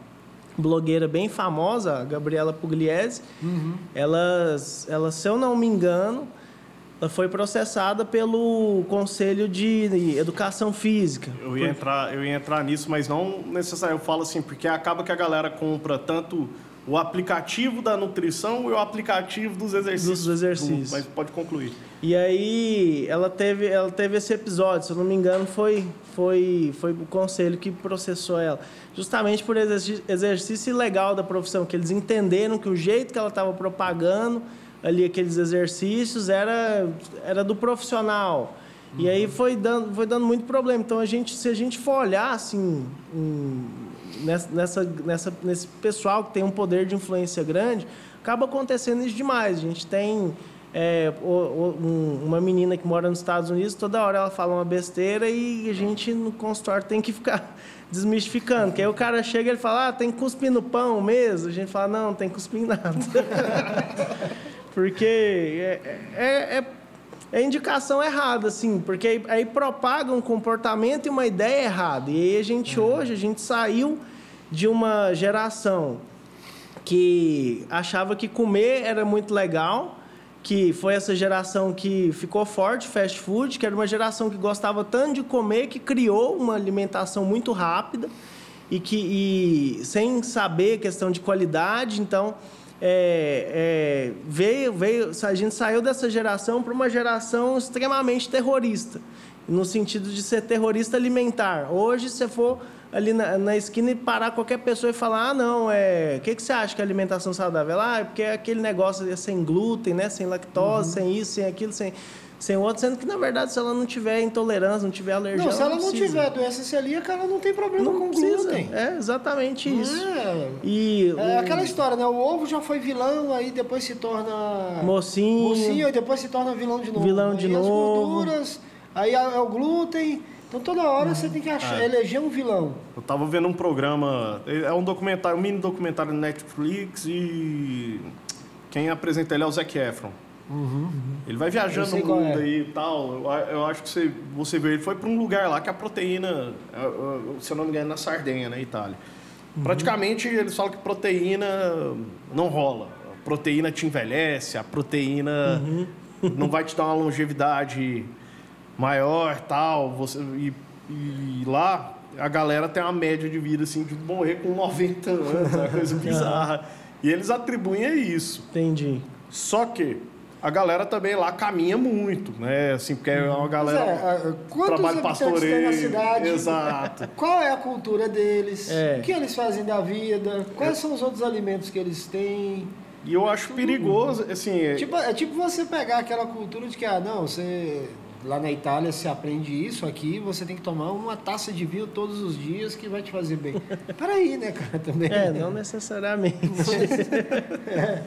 blogueira bem famosa, a Gabriela Pugliese. Uhum. Ela, ela, se eu não me engano, ela foi processada pelo Conselho de Educação Física. Eu ia, entrar, eu ia entrar nisso, mas não necessariamente. Eu falo assim, porque acaba que a galera compra tanto o aplicativo da nutrição e o aplicativo dos exercícios. Dos exercícios. mas pode concluir. E aí ela teve, ela teve esse episódio, se eu não me engano, foi, foi, foi o conselho que processou ela. Justamente por exercício, exercício ilegal da profissão, que eles entenderam que o jeito que ela estava propagando ali aqueles exercícios era, era do profissional. Uhum. E aí foi dando, foi dando muito problema. Então a gente, se a gente for olhar assim, um, nessa, nessa, nesse pessoal que tem um poder de influência grande, acaba acontecendo isso demais. A gente tem é, um, uma menina que mora nos Estados Unidos, toda hora ela fala uma besteira e a gente no consultório tem que ficar (laughs) desmistificando. Que aí o cara chega e fala, ah, tem que cuspir no pão mesmo. A gente fala, não, não tem que cuspir em nada. (laughs) Porque é, é, é é indicação errada, assim, porque aí, aí propaga um comportamento e uma ideia errada. E aí a gente, uhum. hoje, a gente saiu de uma geração que achava que comer era muito legal, que foi essa geração que ficou forte, fast food, que era uma geração que gostava tanto de comer que criou uma alimentação muito rápida e que e sem saber questão de qualidade, então é, é, veio, veio, a gente saiu dessa geração para uma geração extremamente terrorista, no sentido de ser terrorista alimentar. Hoje, se for ali na, na, esquina e parar qualquer pessoa e falar, ah, não, é, o que, que você acha que é alimentação saudável? Ah, é porque é aquele negócio é sem glúten, né, sem lactose, uhum. sem isso, sem aquilo, sem sem outro, sendo que na verdade se ela não tiver intolerância, não tiver alergia, não, se ela, não, tiver doença celíaca, ela não tem problema não com precisa. glúten. É exatamente isso. É. E é o... aquela história, né? O ovo já foi vilão, aí depois se torna mocinho, mocinho, e depois se torna vilão de novo. Vilão de novo. As gorduras, aí é o glúten. Então toda hora você tem que achar, é. eleger um vilão. Eu tava vendo um programa, é um documentário, um mini documentário no Netflix e quem apresenta ele é o Zac Efron. Uhum. Ele vai viajando no mundo é. aí e tal. Eu, eu, acho que você, você vê, ele foi para um lugar lá que a proteína, é, é, se eu não me engano, é na Sardenha, na Itália. Uhum. Praticamente eles falam que proteína não rola. A proteína te envelhece, a proteína uhum. não vai te dar uma longevidade maior tal. Você, e, e lá a galera tem uma média de vida assim, de morrer com 90 anos, uma coisa (laughs) bizarra. E eles atribuem a isso. Entendi. Só que a galera também lá caminha muito, né? Assim, porque é uma galera é, trabalho pastoreio, na cidade? Exato. Qual é a cultura deles? É. O que eles fazem da vida? Quais é. são os outros alimentos que eles têm? E eu acho Tudo. perigoso, assim... É... Tipo, é tipo você pegar aquela cultura de que, ah, não, você... Lá na Itália se aprende isso, aqui você tem que tomar uma taça de vinho todos os dias que vai te fazer bem. (laughs) Peraí, né, cara, também. É, não necessariamente. (laughs) (laughs) é.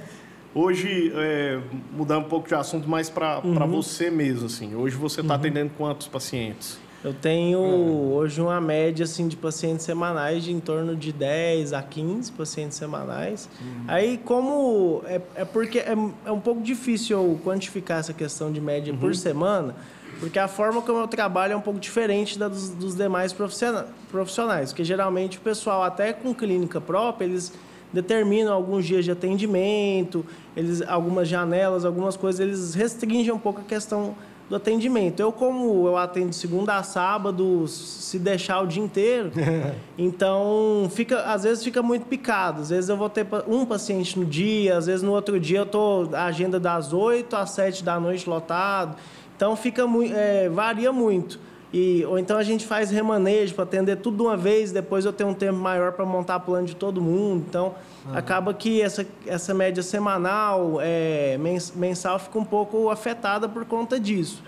Hoje, é, mudar um pouco de assunto, mais para uhum. você mesmo, assim. Hoje você está uhum. atendendo quantos pacientes? Eu tenho uhum. hoje uma média assim, de pacientes semanais de em torno de 10 a 15 pacientes semanais. Uhum. Aí, como. É, é porque é, é, um pouco difícil eu quantificar essa questão de média por uhum. semana, porque a forma como eu trabalho é um pouco diferente da dos, dos demais profissionais. Porque geralmente o pessoal, até com clínica própria, eles determinam alguns dias de atendimento, eles, algumas janelas, algumas coisas, eles restringem um pouco a questão do atendimento. Eu, como eu atendo segunda a sábado, se deixar o dia inteiro, (laughs) então fica, às vezes fica muito picado. Às vezes eu vou ter um paciente no dia, às vezes no outro dia eu tô a agenda das 8 às 7 da noite lotado. Então fica é, varia muito. E, ou então a gente faz remanejo para atender tudo de uma vez, depois eu tenho um tempo maior para montar plano de todo mundo. Então, uhum. acaba que essa, essa média semanal, é, mensal, fica um pouco afetada por conta disso,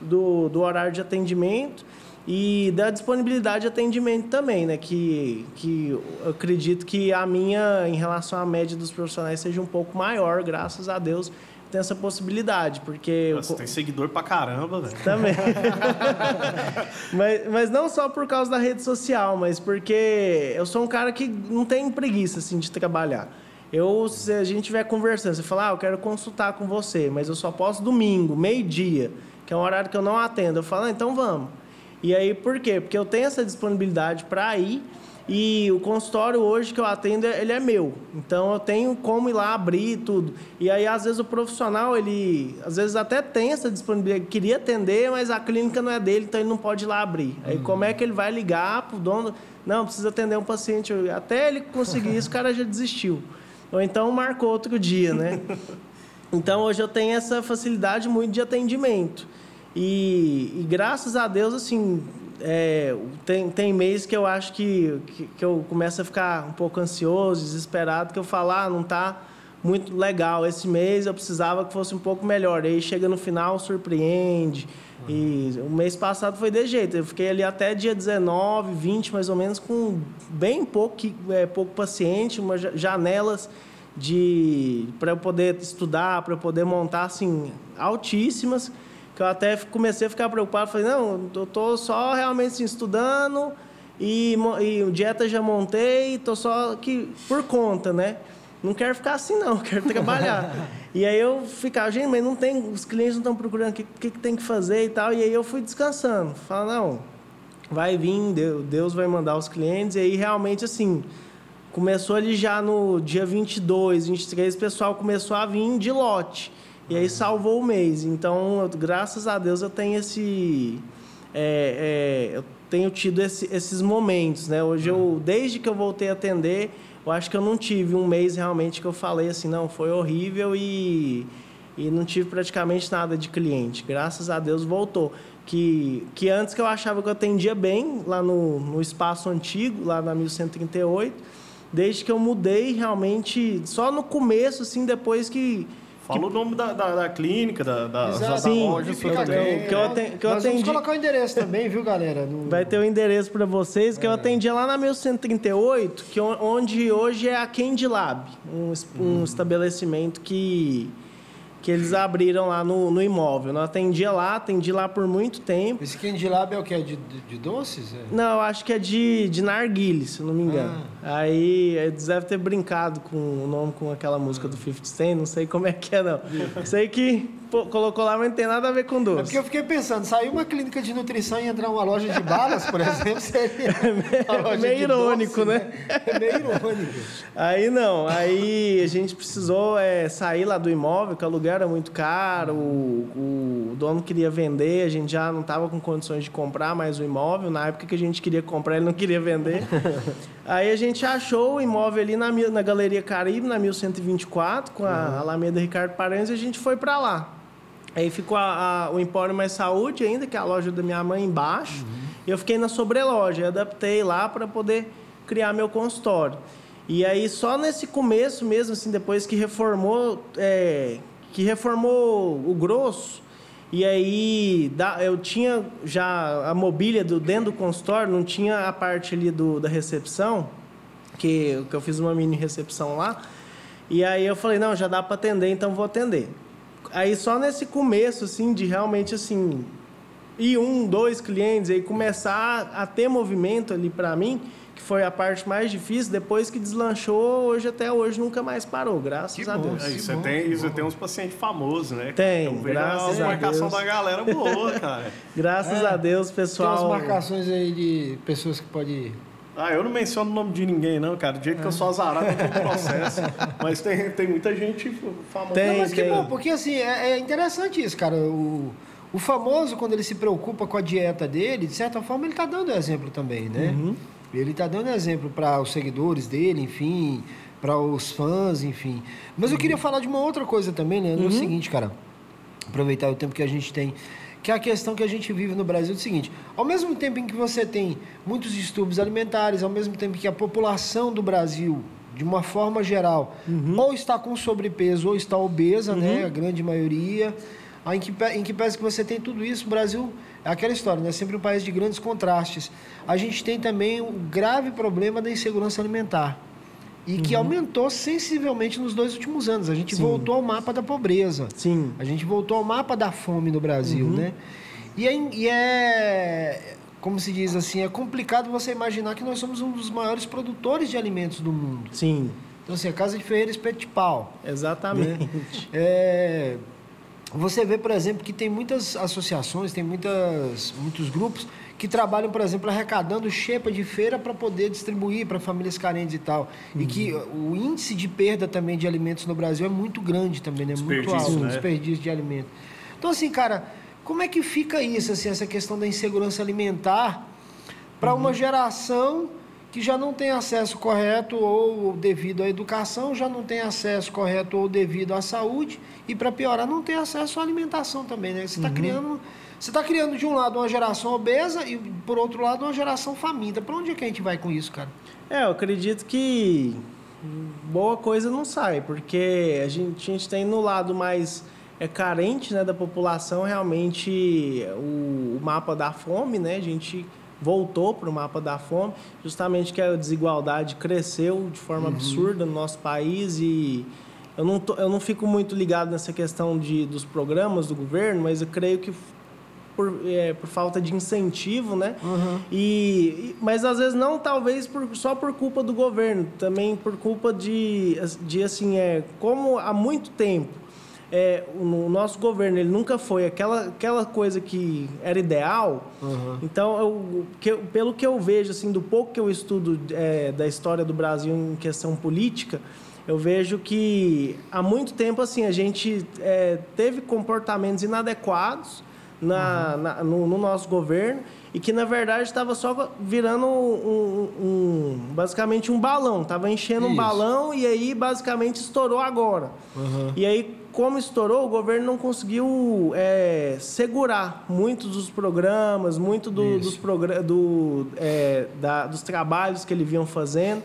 do, do horário de atendimento e da disponibilidade de atendimento também, né? Que, que eu acredito que a minha, em relação à média dos profissionais, seja um pouco maior, graças a Deus tem essa possibilidade, porque... Você tem seguidor pra caramba, velho. Também. (laughs) mas, mas não só por causa da rede social, mas porque eu sou um cara que não tem preguiça, assim, de trabalhar. Eu, se a gente estiver conversando, você fala, ah, eu quero consultar com você, mas eu só posso domingo, meio-dia, que é um horário que eu não atendo. Eu falo, ah, então vamos. E aí, por quê? Porque eu tenho essa disponibilidade para ir e o consultório hoje que eu atendo, ele é meu. Então eu tenho como ir lá abrir tudo. E aí, às vezes, o profissional, ele às vezes até tem essa disponibilidade, queria atender, mas a clínica não é dele, então ele não pode ir lá abrir. Aí como é que ele vai ligar pro dono? Não, precisa atender um paciente. Até ele conseguir isso, o cara já desistiu. Ou então marcou outro dia, né? (laughs) Então hoje eu tenho essa facilidade muito de atendimento. E, e graças a Deus, assim, é, tem, tem mês que eu acho que, que, que, eu começo a ficar um pouco ansioso, desesperado, que eu falo, ah, não está muito legal. Esse mês eu precisava que fosse um pouco melhor. E aí chega no final, surpreende. Uhum. E o mês passado foi de jeito. Eu fiquei ali até dia 19, 20 mais ou menos, com bem pouco, é, pouco paciente, umas janelas de para eu poder estudar, para eu poder montar assim altíssimas que eu até comecei a ficar preocupado. Falei, não, eu tô só realmente assim, estudando e, e dieta já montei, tô só que por conta, né? não quero ficar assim não, (laughs) quero trabalhar. e aí eu ficava, gente, mas não tem, os clientes não estão procurando o que, que, que, tem que fazer e tal. E aí eu fui descansando. Fala, não, vai vir, Deus vai mandar os clientes. E aí realmente assim, começou ali já no dia 22, 23, o pessoal começou a vir de lote. E aí salvou o mês. Então, eu, graças a Deus, eu tenho esse. É, é, eu tenho tido esse, esses momentos, né? Hoje eu, desde que eu voltei a atender, eu acho que eu não tive um mês realmente que eu falei assim, não, foi horrível e, e não tive praticamente nada de cliente. Graças a Deus voltou. Que, que antes que eu achava que eu atendia bem lá no, no espaço antigo, lá na 1138, desde que eu mudei realmente, só no começo, assim, depois que Fala que... o nome da, da, da clínica, da, da, da Sim, loja. Fica que, eu, que eu, atendi, que eu Nós atendi... vamos colocar o endereço também, viu, galera? No... Vai ter o endereço para vocês, que é. eu atendia lá na 1138, que onde hoje é a Candy Lab, um, um hum. estabelecimento que que eles abriram lá no, no imóvel. Eu atendia lá, atendi lá por muito tempo. Esse Candy Lab é o que? É de, de, de doces? É? Não, acho que é de, de narguile, se não me engano. Ah. Aí eles devem ter brincado com o nome com aquela música do 50 Cent, não sei como é que é não. (laughs) sei que pô, colocou lá, mas não tem nada a ver com doce. É porque eu fiquei pensando, saiu uma clínica de nutrição e entrar uma loja de balas, por exemplo, (laughs) seria é meio irônico, doce, né? né? É meio irônico. Aí não, aí a gente precisou é, sair lá do imóvel, que o aluguel era muito caro, o, o dono queria vender, a gente já não estava com condições de comprar mais o imóvel, na época que a gente queria comprar, ele não queria vender. (laughs) aí a gente achou o imóvel ali na, na Galeria Caribe, na 1124, com a uhum. Alameda Ricardo Paranhos, e a gente foi para lá. Aí ficou a, a, o Empório Mais Saúde ainda, que é a loja da minha mãe embaixo. Uhum. E eu fiquei na sobreloja, eu adaptei lá para poder criar meu consultório. E aí só nesse começo mesmo, assim, depois que reformou, é, que reformou o grosso, e aí eu tinha já a mobília do, dentro do consultório, não tinha a parte ali do, da recepção, que, que eu fiz uma mini recepção lá. E aí eu falei, não, já dá para atender, então vou atender aí só nesse começo, assim, de realmente, assim, ir um, dois clientes, aí começar a ter movimento ali para mim, que foi a parte mais difícil, depois que deslanchou, hoje até hoje nunca mais parou, graças que a Deus. É, você, bom, tem, você tem uns pacientes famosos, né? Tem, Eu graças a, marcação da galera boa, (laughs) cara. graças é, a Deus, pessoal. Tem umas marcações aí de pessoas que podem ah, eu não menciono o nome de ninguém, não, cara. Do jeito que eu sou azarado, eu tô no (laughs) processo. mas tem, tem muita gente famosa. Tem, não, mas que bom, porque assim, é, é, interessante isso, cara. O, o famoso, quando ele se preocupa com a dieta dele, de certa forma, ele está dando exemplo também, né? Uhum. Ele está dando exemplo para os seguidores dele, enfim, para os fãs, enfim. Mas eu queria falar de uma outra coisa também, né? No uhum. seguinte, cara. Aproveitar o tempo que a gente tem que é a questão que a gente vive no Brasil é o seguinte: ao mesmo tempo em que você tem muitos distúrbios alimentares, ao mesmo tempo que a população do Brasil, de uma forma geral, uhum. ou está com sobrepeso ou está obesa, né, uhum. né, a grande maioria, em que, em que pese que você tem tudo isso, o Brasil é aquela história, né, sempre um país de grandes contrastes. A gente tem também o grave problema da insegurança alimentar e que uhum. aumentou sensivelmente nos dois últimos anos. A gente Sim. voltou ao mapa da pobreza. Sim. A gente voltou ao mapa da fome no Brasil, uhum. né? E é, e é, como se diz assim, é complicado você imaginar que nós somos um dos maiores produtores de alimentos do mundo. Sim. Então, assim, a Casa de Ferreira Espeto Pau. Exatamente. Né? É, você vê, por exemplo, que tem muitas associações, tem muitas, muitos grupos que trabalham, por exemplo, arrecadando xepa de feira para poder distribuir para famílias carentes e tal. Uhum. E que o índice de perda também de alimentos no Brasil é muito grande também, né? Muito alto, né? desperdício de alimentos. Então, assim, cara, como é que fica isso, assim, essa questão da insegurança alimentar para uhum. uma geração que já não tem acesso correto ou devido à educação, já não tem acesso correto ou devido à saúde, e para piorar, não tem acesso à alimentação também, né? Você está uhum. criando você está criando de um lado uma geração obesa e por outro lado uma geração faminta. Para onde é que a gente vai com isso, cara? É, eu acredito que boa coisa não sai, porque a gente, a gente tem no lado mais é carente né, da população realmente o, o mapa da fome, né? A gente voltou para o mapa da fome, justamente que a desigualdade cresceu de forma uhum. absurda no nosso país e eu não, tô, eu não fico muito ligado nessa questão de, dos programas do governo, mas eu creio que por, é, por falta de incentivo, né? Uhum. E, mas às vezes não, talvez por, só por culpa do governo, também por culpa de, de assim, é, como há muito tempo é, o nosso governo ele nunca foi aquela, aquela coisa que era ideal. Uhum. Então, eu, que, pelo que eu vejo, assim, do pouco que eu estudo é, da história do Brasil em questão política, eu vejo que há muito tempo assim a gente é, teve comportamentos inadequados na, uhum. na no, no, nosso governo e que na verdade estava só virando um, um, basicamente um balão, estava enchendo Isso. um balão e aí basicamente estourou agora. Uhum. E aí como estourou, o governo não conseguiu é, segurar muitos dos programas, muito do, dos, do, é, da, dos trabalhos que eles vinham fazendo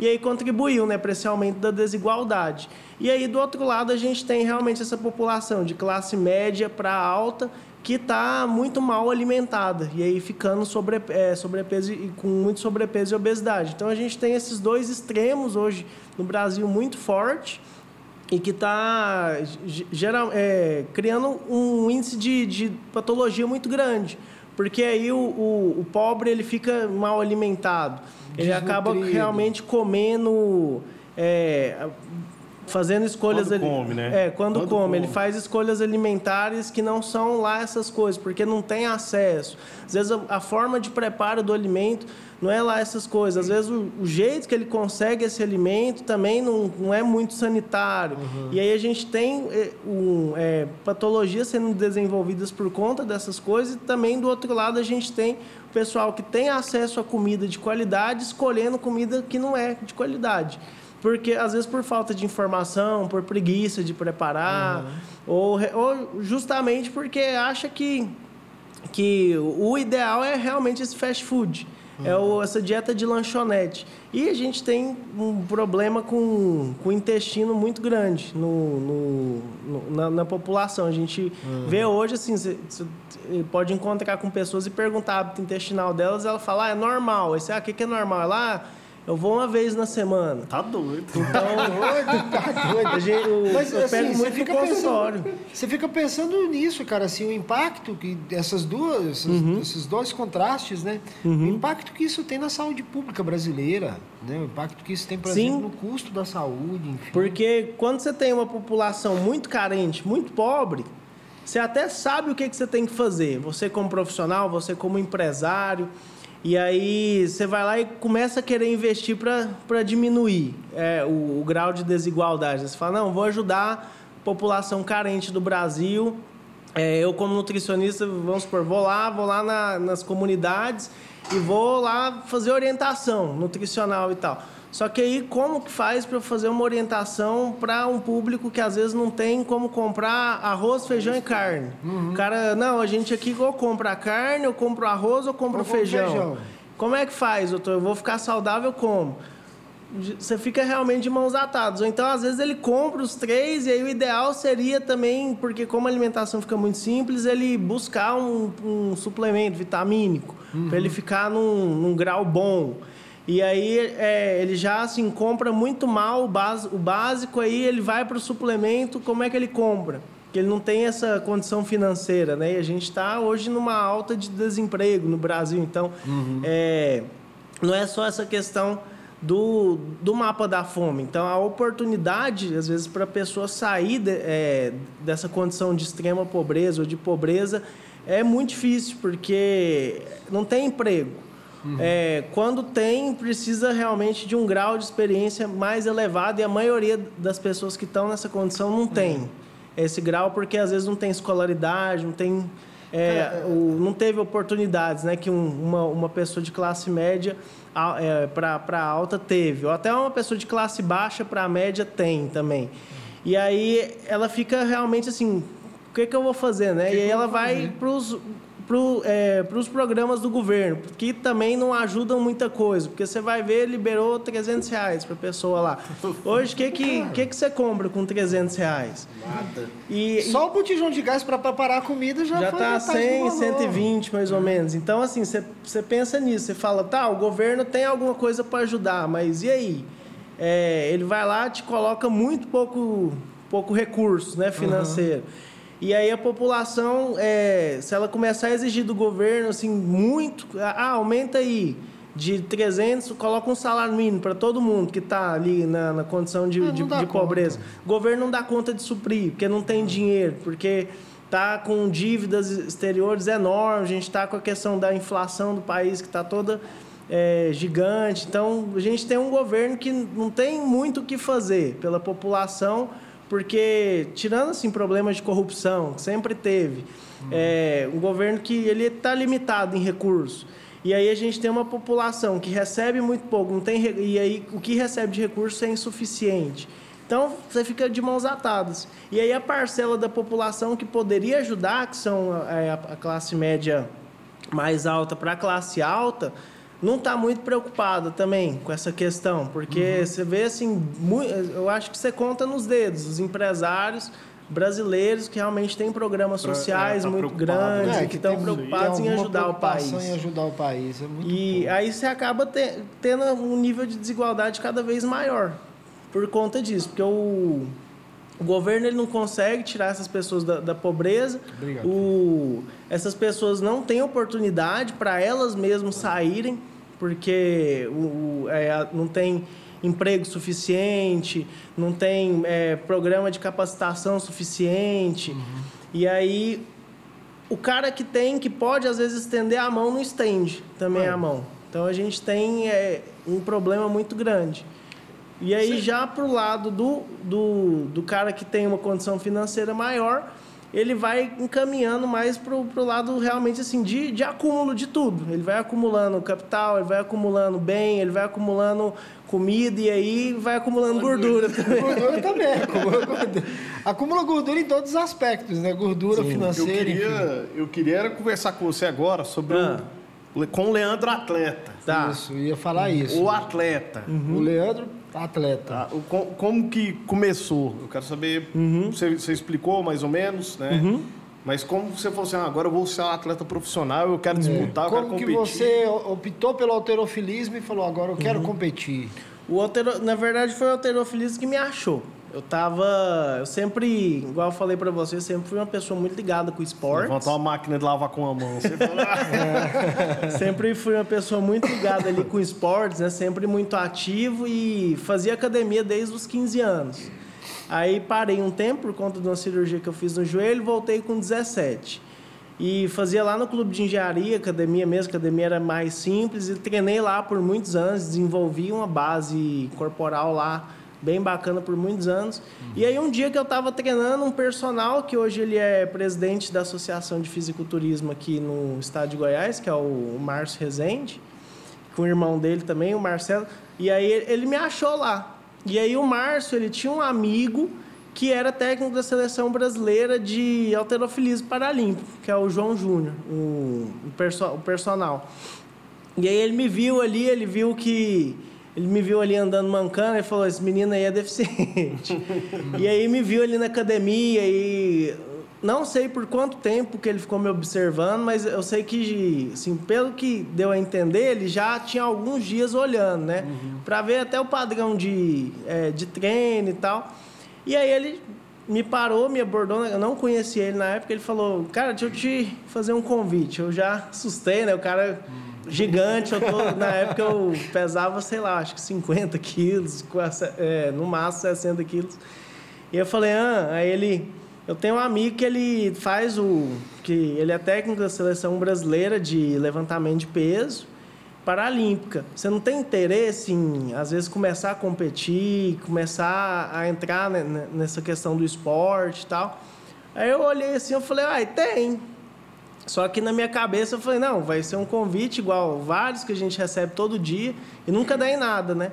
e aí contribuiu né, para esse aumento da desigualdade. E aí, do outro lado, a gente tem realmente essa população de classe média para alta que está muito mal alimentada e aí ficando sobre, é, sobrepeso e com muito sobrepeso e obesidade. Então a gente tem esses dois extremos hoje no Brasil muito forte e que está é, criando um índice de, de patologia muito grande porque aí o, o, o, pobre ele fica mal alimentado ele acaba realmente comendo é, fazendo escolhas quando come, né? É, quando, quando come. come. Ele faz escolhas alimentares que não são lá essas coisas, porque não tem acesso. Às vezes a, a forma de preparo do alimento não é lá essas coisas. Às vezes o, o jeito que ele consegue esse alimento também não, não é muito sanitário. Uhum. E aí a gente tem é, um, é, patologias sendo desenvolvidas por conta dessas coisas e também do outro lado a gente tem o pessoal que tem acesso a comida de qualidade escolhendo comida que não é de qualidade. Porque, às vezes, por falta de informação, por preguiça de preparar, uhum. ou, ou justamente porque acha que, que o ideal é realmente esse fast food. Uhum. É o, essa dieta de lanchonete. E a gente tem um problema com, com o intestino muito grande no, no, no na, na, população. A gente uhum. vê hoje, assim, você pode encontrar com pessoas e perguntar o hábito intestinal delas, ela fala, ah, é normal. Esse, ah, o que, que é normal? Lá, eu vou uma vez na semana. Tá doido. Então, (laughs) tá doido, tá doido. Gente, eu, Mas, eu assim, pego muito fica pensando, Você fica pensando nisso, cara, assim, o impacto que essas duas, uhum. esses dois contrastes, né? Uhum. O impacto que isso tem na saúde pública brasileira, né? O impacto que isso tem, por Sim. exemplo, no custo da saúde, enfim. Porque quando você tem uma população muito carente, muito pobre, você até sabe o que, que você tem que fazer. Você como profissional, você como empresário e aí você vai lá e começa a querer investir para diminuir é, o, o, grau de desigualdade. Você fala, não, vou ajudar a população carente do Brasil. É, eu, como nutricionista, vamos supor, vou lá, vou lá na, nas comunidades e vou lá fazer orientação nutricional e tal. Só que aí como que faz para fazer uma orientação para um público que às vezes não tem como comprar arroz, feijão e carne? Uhum. O cara, não, a gente aqui ou compra carne, ou compra arroz, ou compra feijão. feijão. Como é que faz, doutor? Eu vou ficar saudável como? Você fica realmente de mãos atadas. Ou então, às vezes, ele compra os três, e aí o ideal seria também, porque como a alimentação fica muito simples, ele buscar um, um suplemento vitamínico, uhum. para ele ficar num, num grau bom. E aí é, ele já assim compra muito mal o, o básico, aí ele vai para o suplemento, como é que ele compra? Porque ele não tem essa condição financeira, né? E a gente está hoje numa alta de desemprego no Brasil, então uhum. é, não é só essa questão do, do mapa da fome. Então a oportunidade, às vezes, para a pessoa sair de, é, dessa condição de extrema pobreza ou de pobreza é muito difícil, porque não tem emprego. Uhum. É, quando tem, precisa realmente de um grau de experiência mais elevado e a maioria das pessoas que estão nessa condição não tem uhum. esse grau porque às vezes não tem escolaridade, não tem é, o, não teve oportunidades, né, que um, uma, uma pessoa de classe média é, para alta teve, ou até uma pessoa de classe baixa para média tem também. E aí ela fica realmente assim, o que, que eu vou fazer, né? Que e aí ela vai para os para os é, programas do governo, que também não ajudam muita coisa, porque você vai ver, liberou 300 reais para a pessoa lá. Hoje, o que, que, que, que você compra com 300 reais? Nada. E, Só o botijão de gás para preparar a comida já Já está 100, 120 mais ou menos. Então, assim, você, você pensa nisso, você fala, tá, o governo tem alguma coisa para ajudar, mas e aí? É, ele vai lá te coloca muito pouco, pouco recurso né, financeiro. Uhum. E aí a população, é, se ela começar a exigir do governo, assim, muito, ah, aumenta aí de 300, coloca um salário mínimo para todo mundo que está ali na, na condição de, de, de pobreza. O governo não dá conta de suprir, porque não tem dinheiro, porque está com dívidas exteriores enormes, a gente está com a questão da inflação do país que está toda é, gigante. Então, a gente tem um governo que não tem muito o que fazer pela população, porque tirando assim problemas de corrupção que sempre teve, uhum. é um governo que ele está limitado em recursos. E aí a gente tem uma população que recebe muito pouco, não tem e aí o que recebe de recursos é insuficiente. Então você fica de mãos atadas. E aí a parcela da população que poderia ajudar, que são é, a, a classe média mais alta para a classe alta, não está muito preocupada também com essa questão, porque uhum. você vê assim, eu acho que você conta nos dedos os empresários brasileiros que realmente têm programas pra, sociais é, tá muito grandes é, que estão preocupados em ajudar o país. em ajudar o país. É e bom. aí você acaba te, tendo um nível de desigualdade cada vez maior por conta disso, porque o, o governo ele não consegue tirar essas pessoas da, da pobreza. Obrigado. O, essas pessoas não têm oportunidade para elas mesmas saírem porque o, é, não tem emprego suficiente, não tem é, programa de capacitação suficiente. Uhum. E aí, o cara que tem, que pode às vezes estender a mão, não estende também a mão. Então a gente tem é, um problema muito grande. E aí, Sim. já para o lado do, do, do cara que tem uma condição financeira maior, ele vai encaminhando mais para o lado realmente assim de, de acúmulo de tudo. Ele vai acumulando capital, ele vai acumulando bem, ele vai acumulando comida e aí vai acumulando gordura, (laughs) também. Gordura também, acumula gordura. acumula gordura em todos os aspectos, né? Gordura Sim. financeira. Eu queria, eu queria conversar com você agora sobre ah. o, com o Leandro Atleta. Tá. Isso, ia falar isso. O atleta. Uhum. O Leandro Atleta. Tá. Como, como, que começou? Eu quero saber. Uhum. Você, você, explicou mais ou menos, né? Uhum. Mas como você falou assim, ah, agora eu vou ser um atleta profissional, eu quero disputar, é. eu quero competir. Como que você optou pelo alterofilismo e falou, agora eu quero uhum. competir? O altero, na verdade, foi o alterofilismo que me achou. Eu tava. Eu sempre, igual eu falei para você, sempre fui uma pessoa muito ligada com esporte. Levantar uma máquina de lavar com a mão. Você (laughs) é, sempre fui uma pessoa muito ligada ali com esportes, né? Sempre muito ativo e fazia academia desde os 15 anos. Aí parei um tempo por conta de uma cirurgia que eu fiz no joelho, voltei com 17. E fazia lá no clube de engenharia, academia mesmo, academia era mais simples, e treinei lá por muitos anos, desenvolvi uma base corporal lá bem bacana por muitos anos. Uhum. E aí um dia que eu estava treinando um personal, que hoje ele é presidente da Associação de Fisiculturismo aqui no estado de Goiás, que é o Márcio Rezende, com o irmão dele também, o Marcelo. E aí ele me achou lá. E aí o Márcio, ele tinha um amigo que era técnico da seleção brasileira de alterofilismo paralímpico, que é o João Júnior, o, perso o personal. E aí ele me viu ali, ele viu que ele me viu ali andando mancando e falou: Esse menino aí é deficiente. (laughs) e aí me viu ali na academia e não sei por quanto tempo que ele ficou me observando, mas eu sei que, assim, pelo que deu a entender, ele já tinha alguns dias olhando, né? Uhum. Para ver até o padrão de, é, de treino e tal. E aí ele me parou, me abordou, eu não conhecia ele na época, ele falou: Cara, deixa eu te fazer um convite. Eu já assustei, né? O cara. Uhum gigante. Eu tô, na época eu pesava, sei lá, acho que 50 quilos, é, no máximo 60 quilos. E eu falei, ah, aí ele. Eu tenho um amigo que ele faz o. que ele é técnico da seleção brasileira de levantamento de peso paralímpica. Você não tem interesse em, às vezes, começar a competir, começar a entrar nessa questão do esporte e tal? Aí eu olhei assim, eu falei, ai, tem. Só que na minha cabeça eu falei, não, vai ser um convite igual vários que a gente recebe todo dia e nunca dá em nada, né?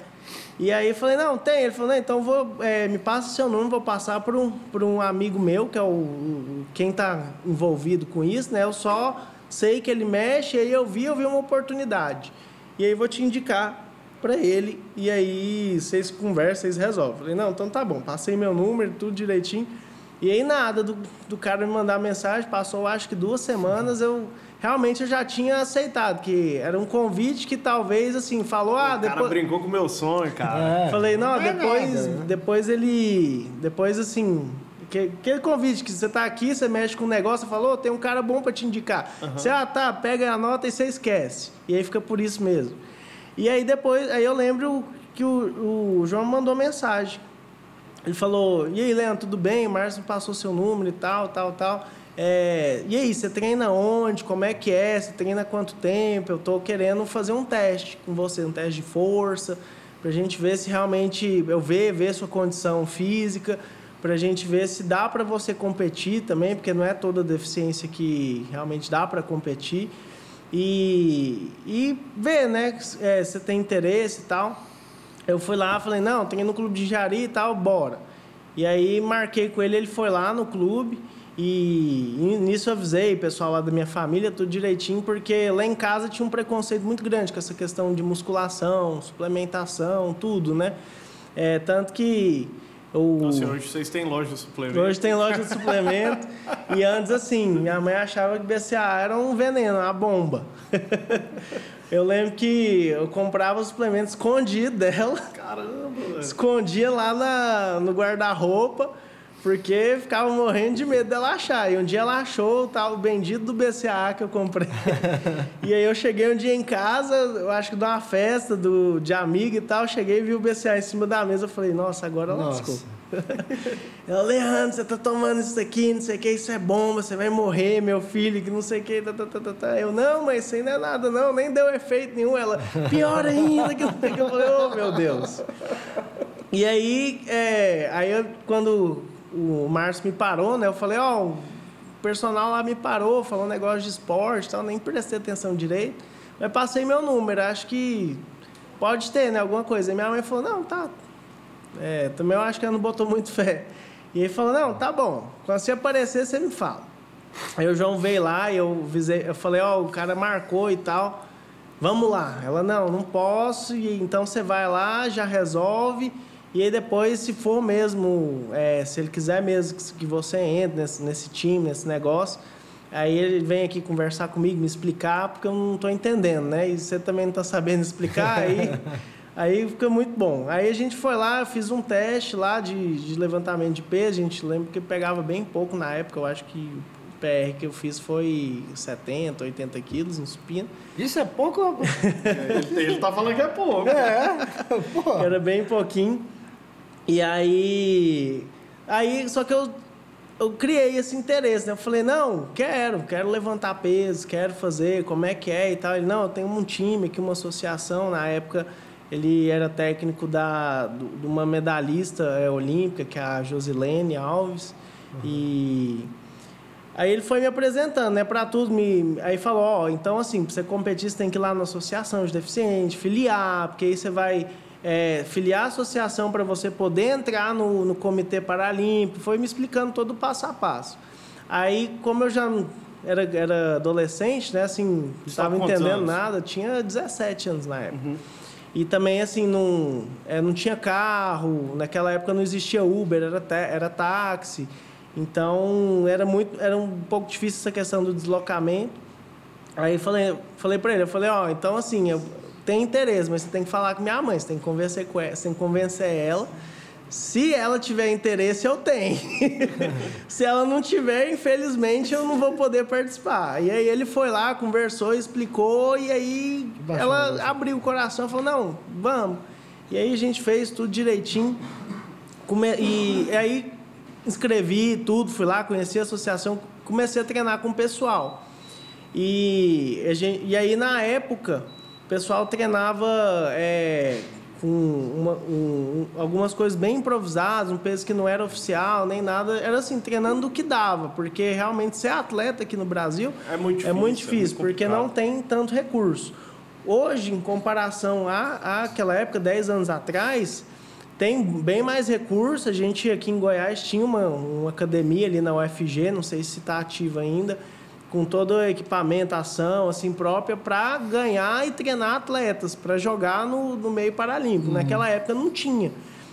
E aí eu falei, não, tem. Ele falou, não, então vou, é, me passa o seu número, vou passar para um, um amigo meu, que é o, o quem está envolvido com isso, né? Eu só sei que ele mexe, e aí eu vi, eu vi uma oportunidade. E aí vou te indicar para ele, e aí vocês conversam, vocês resolvem. Falei, não, então tá bom, passei meu número, tudo direitinho. E aí nada do, do cara me mandar mensagem, passou acho que duas semanas, eu realmente eu já tinha aceitado, que era um convite que talvez assim, falou, ah, depois. O cara brincou com o meu sonho, cara. É. Falei, não, não é depois, é depois ele. Depois assim. que, aquele convite que você está aqui, você mexe com um negócio, você falou, oh, tem um cara bom para te indicar. Uhum. Você, ah, tá, pega a nota e você esquece. E aí fica por isso mesmo. E aí depois, aí eu lembro que o, o João mandou mensagem. Ele falou, e aí, Leandro, tudo bem? O Márcio passou seu número e tal, tal, tal. É, e aí, você treina onde? Como é que é? Você treina quanto tempo? Eu estou querendo fazer um teste com você, um teste de força, para a gente ver se realmente eu ver, ver sua condição física, para a gente ver se dá para você competir também, porque não é toda deficiência que realmente dá para competir. E, e ver, né, é, se tem interesse e tal. Eu fui lá, falei, não, tem no clube de Jari e tal, bora. E aí marquei com ele, ele foi lá no clube. E nisso eu avisei o pessoal lá da minha família, tudo direitinho, porque lá em casa tinha um preconceito muito grande com essa questão de musculação, suplementação, tudo, né? É, tanto que. O... Nossa, hoje vocês têm loja de suplemento. Hoje tem loja de suplemento. (laughs) e antes, assim, minha mãe achava que BCA era um veneno, uma bomba. (laughs) eu lembro que eu comprava os suplementos escondido dela. Caramba, velho. Escondia lá na, no guarda-roupa porque ficava morrendo de medo dela achar. E um dia ela achou tá, o bendito do BCA que eu comprei. (laughs) e aí eu cheguei um dia em casa, eu acho que de uma festa do, de amigo e tal, cheguei e vi o BCA em cima da mesa. Eu falei, nossa, agora ela lascou. (laughs) Ela, Leandro, você tá tomando isso aqui, não sei o que, isso é bomba, você vai morrer, meu filho, que não sei o que, tá, tá, tá, tá, tá. Eu, não, mas isso aí não é nada, não, nem deu efeito nenhum. Ela, pior ainda, que eu falei, oh, meu Deus. E aí, é, aí eu, quando o Márcio me parou, né? Eu falei, ó, oh, o personal lá me parou, falou um negócio de esporte tal, nem prestei atenção direito. Mas passei meu número, acho que pode ter, né? Alguma coisa. E minha mãe falou, não, tá. É, também eu acho que ela não botou muito (laughs) fé. E ele falou, não, tá bom. Quando você aparecer, você me fala. Aí o João veio lá e eu, visei, eu falei, ó, oh, o cara marcou e tal. Vamos lá. Ela, não, não posso. E então você vai lá, já resolve. E aí depois, se for mesmo, é, se ele quiser mesmo que você entre nesse, nesse time, nesse negócio, aí ele vem aqui conversar comigo, me explicar, porque eu não estou entendendo, né? E você também não está sabendo explicar, aí, (laughs) aí fica muito bom. Aí a gente foi lá, eu fiz um teste lá de, de levantamento de peso, a gente lembra que pegava bem pouco na época, eu acho que o PR que eu fiz foi 70, 80 quilos no supino. Isso é pouco? (laughs) ele, ele tá falando que é pouco. É, (laughs) pô. Era bem pouquinho. E aí. Aí, só que eu, eu criei esse interesse, né? Eu falei, não, quero, quero levantar peso, quero fazer, como é que é e tal. Ele, não, eu tenho um time aqui, uma associação. Na época, ele era técnico da, de uma medalhista é, olímpica, que é a Josilene Alves. Uhum. E. Aí ele foi me apresentando, né, para tudo, me aí falou, ó, oh, então assim, para você competir, você tem que ir lá na associação de deficiente, filiar, porque aí você vai é, filiar a associação para você poder entrar no, no Comitê Paralímpico, foi me explicando todo o passo a passo. Aí, como eu já era, era adolescente, né, assim, não estava entendendo anos? nada, tinha 17 anos na época. Uhum. E também, assim, não, é, não tinha carro, naquela época não existia Uber, era, era táxi. Então, era, muito, era um pouco difícil essa questão do deslocamento. Aí falei, falei para ele, eu falei, ó, oh, então assim, eu, tem interesse, mas você tem que falar com minha mãe, você tem que convencer com ela, você tem que convencer ela. Se ela tiver interesse, eu tenho. (laughs) Se ela não tiver, infelizmente, eu não vou poder participar. E aí ele foi lá, conversou, explicou, e aí Baixou ela abriu o coração e falou, não, vamos. E aí a gente fez tudo direitinho. E aí inscrevi tudo, fui lá, conheci a associação, comecei a treinar com o pessoal. E, gente, e aí, na época, o pessoal treinava é, com uma, um, algumas coisas bem improvisadas, um peso que não era oficial, nem nada. Era assim, treinando do que dava, porque realmente ser atleta aqui no Brasil é muito difícil, é muito difícil é muito porque não tem tanto recurso. Hoje, em comparação à, àquela época, 10 anos atrás, tem bem mais recurso. A gente aqui em Goiás tinha uma, uma academia ali na UFG, não sei se está ativa ainda, com todo o equipamentação assim própria para ganhar e treinar atletas para jogar no, no meio paralímpico. Uhum. Naquela época não tinha.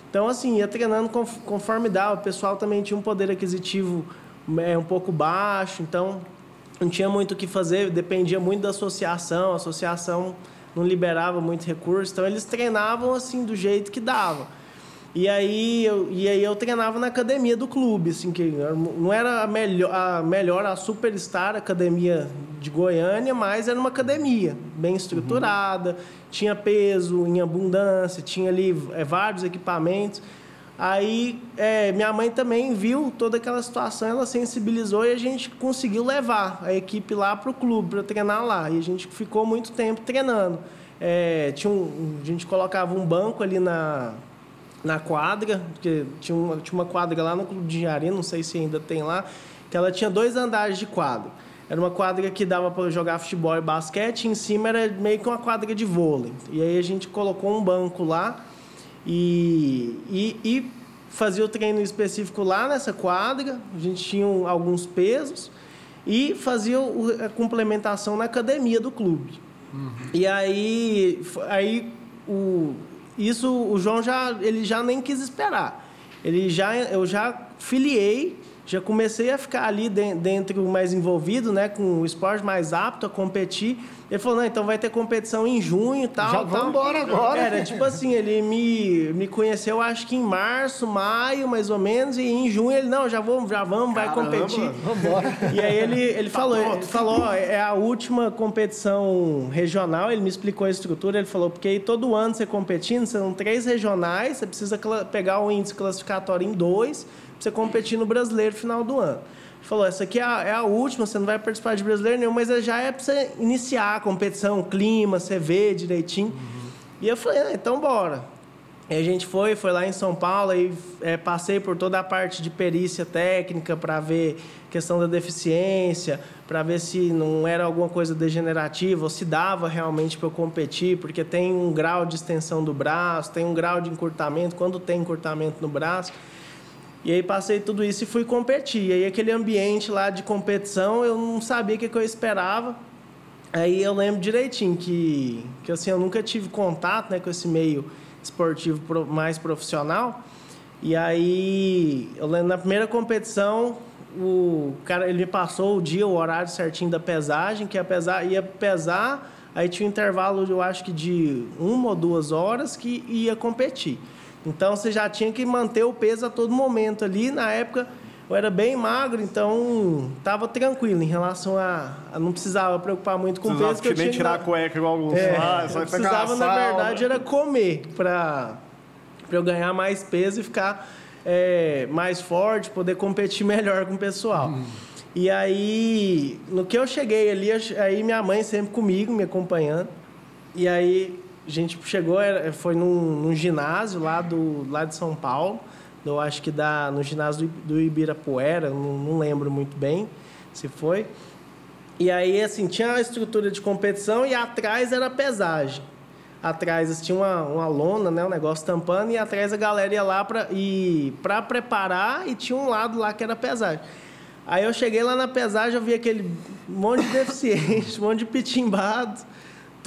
Então assim ia treinando conforme dava. O pessoal também tinha um poder aquisitivo é, um pouco baixo, então não tinha muito o que fazer. Dependia muito da associação. A associação não liberava muito recurso, então eles treinavam assim do jeito que dava. E aí, eu, e aí eu treinava na academia do clube, assim, que não era a melhor, a, melhor, a superstar academia de Goiânia, mas era uma academia bem estruturada, uhum. tinha peso em abundância, tinha ali é, vários equipamentos. Aí é, minha mãe também viu toda aquela situação, ela sensibilizou e a gente conseguiu levar a equipe lá para o clube, para treinar lá. E a gente ficou muito tempo treinando. É, tinha um, a gente colocava um banco ali na, na quadra, porque tinha uma, tinha uma quadra lá no Clube de Engenharia, não sei se ainda tem lá, que ela tinha dois andares de quadra. Era uma quadra que dava para jogar futebol e basquete, e em cima era meio que uma quadra de vôlei. E aí a gente colocou um banco lá e, e, e fazia o treino específico lá nessa quadra, a gente tinha alguns pesos e fazia a complementação na academia do clube. Uhum. E aí, aí o, isso o João já, ele já nem quis esperar. Ele já, eu já filiei, já comecei a ficar ali dentro mais envolvido, né, com o esporte mais apto a competir. Ele falou, não, então vai ter competição em junho e tal. Já vamos embora agora. Era tipo assim, ele me, me conheceu acho que em março, maio, mais ou menos, e em junho ele, não, já, vou, já vamos, Caramba, vai competir. Vamos embora. E aí ele, ele tá falou, ele falou, é a última competição regional, ele me explicou a estrutura, ele falou, porque aí todo ano você competindo, são três regionais, você precisa pegar o índice classificatório em dois, você competir no brasileiro final do ano falou, essa aqui é a, é a, última, você não vai participar de brasileiro nenhum, mas já é para você iniciar a competição, clima, você vê direitinho. Uhum. E eu falei, ah, então bora. E a gente foi, foi lá em São Paulo e é, passei por toda a parte de perícia técnica para ver questão da deficiência, para ver se não era alguma coisa degenerativa ou se dava realmente para eu competir, porque tem um grau de extensão do braço, tem um grau de encurtamento, quando tem encurtamento no braço. E aí passei tudo isso e fui competir. E aí aquele ambiente lá de competição, eu não sabia o que, que eu esperava. Aí eu lembro direitinho que, que assim, eu nunca tive contato né, com esse meio esportivo mais profissional. E aí, eu lembro na primeira competição, o cara ele passou o dia, o horário certinho da pesagem, que ia pesar, ia pesar, aí tinha um intervalo, eu acho que de uma ou duas horas que ia competir. Então você já tinha que manter o peso a todo momento ali. Na época eu era bem magro, então estava tranquilo em relação a, a, não precisava preocupar muito com o peso que eu tinha. tirar a cueca igual alguns é, ah, só precisava na verdade era comer para para eu ganhar mais peso e ficar é, mais forte, poder competir (laughs) melhor com o pessoal. Hum. E aí, no que eu cheguei ali, aí minha mãe sempre comigo, me acompanhando. E aí a gente chegou, foi num, num, ginásio lá, do, lá de São Paulo, eu acho que da, no ginásio do, Ibirapuera, não, não lembro muito bem se foi. E aí, assim, tinha a estrutura de competição e atrás era a pesagem. Atrás tinha uma, uma lona, né, um negócio tampando, e atrás a galera ia lá para preparar e tinha um lado lá que era pesagem. Aí eu cheguei lá na pesagem, eu vi aquele monte de deficiente, (laughs) um monte de pitimbado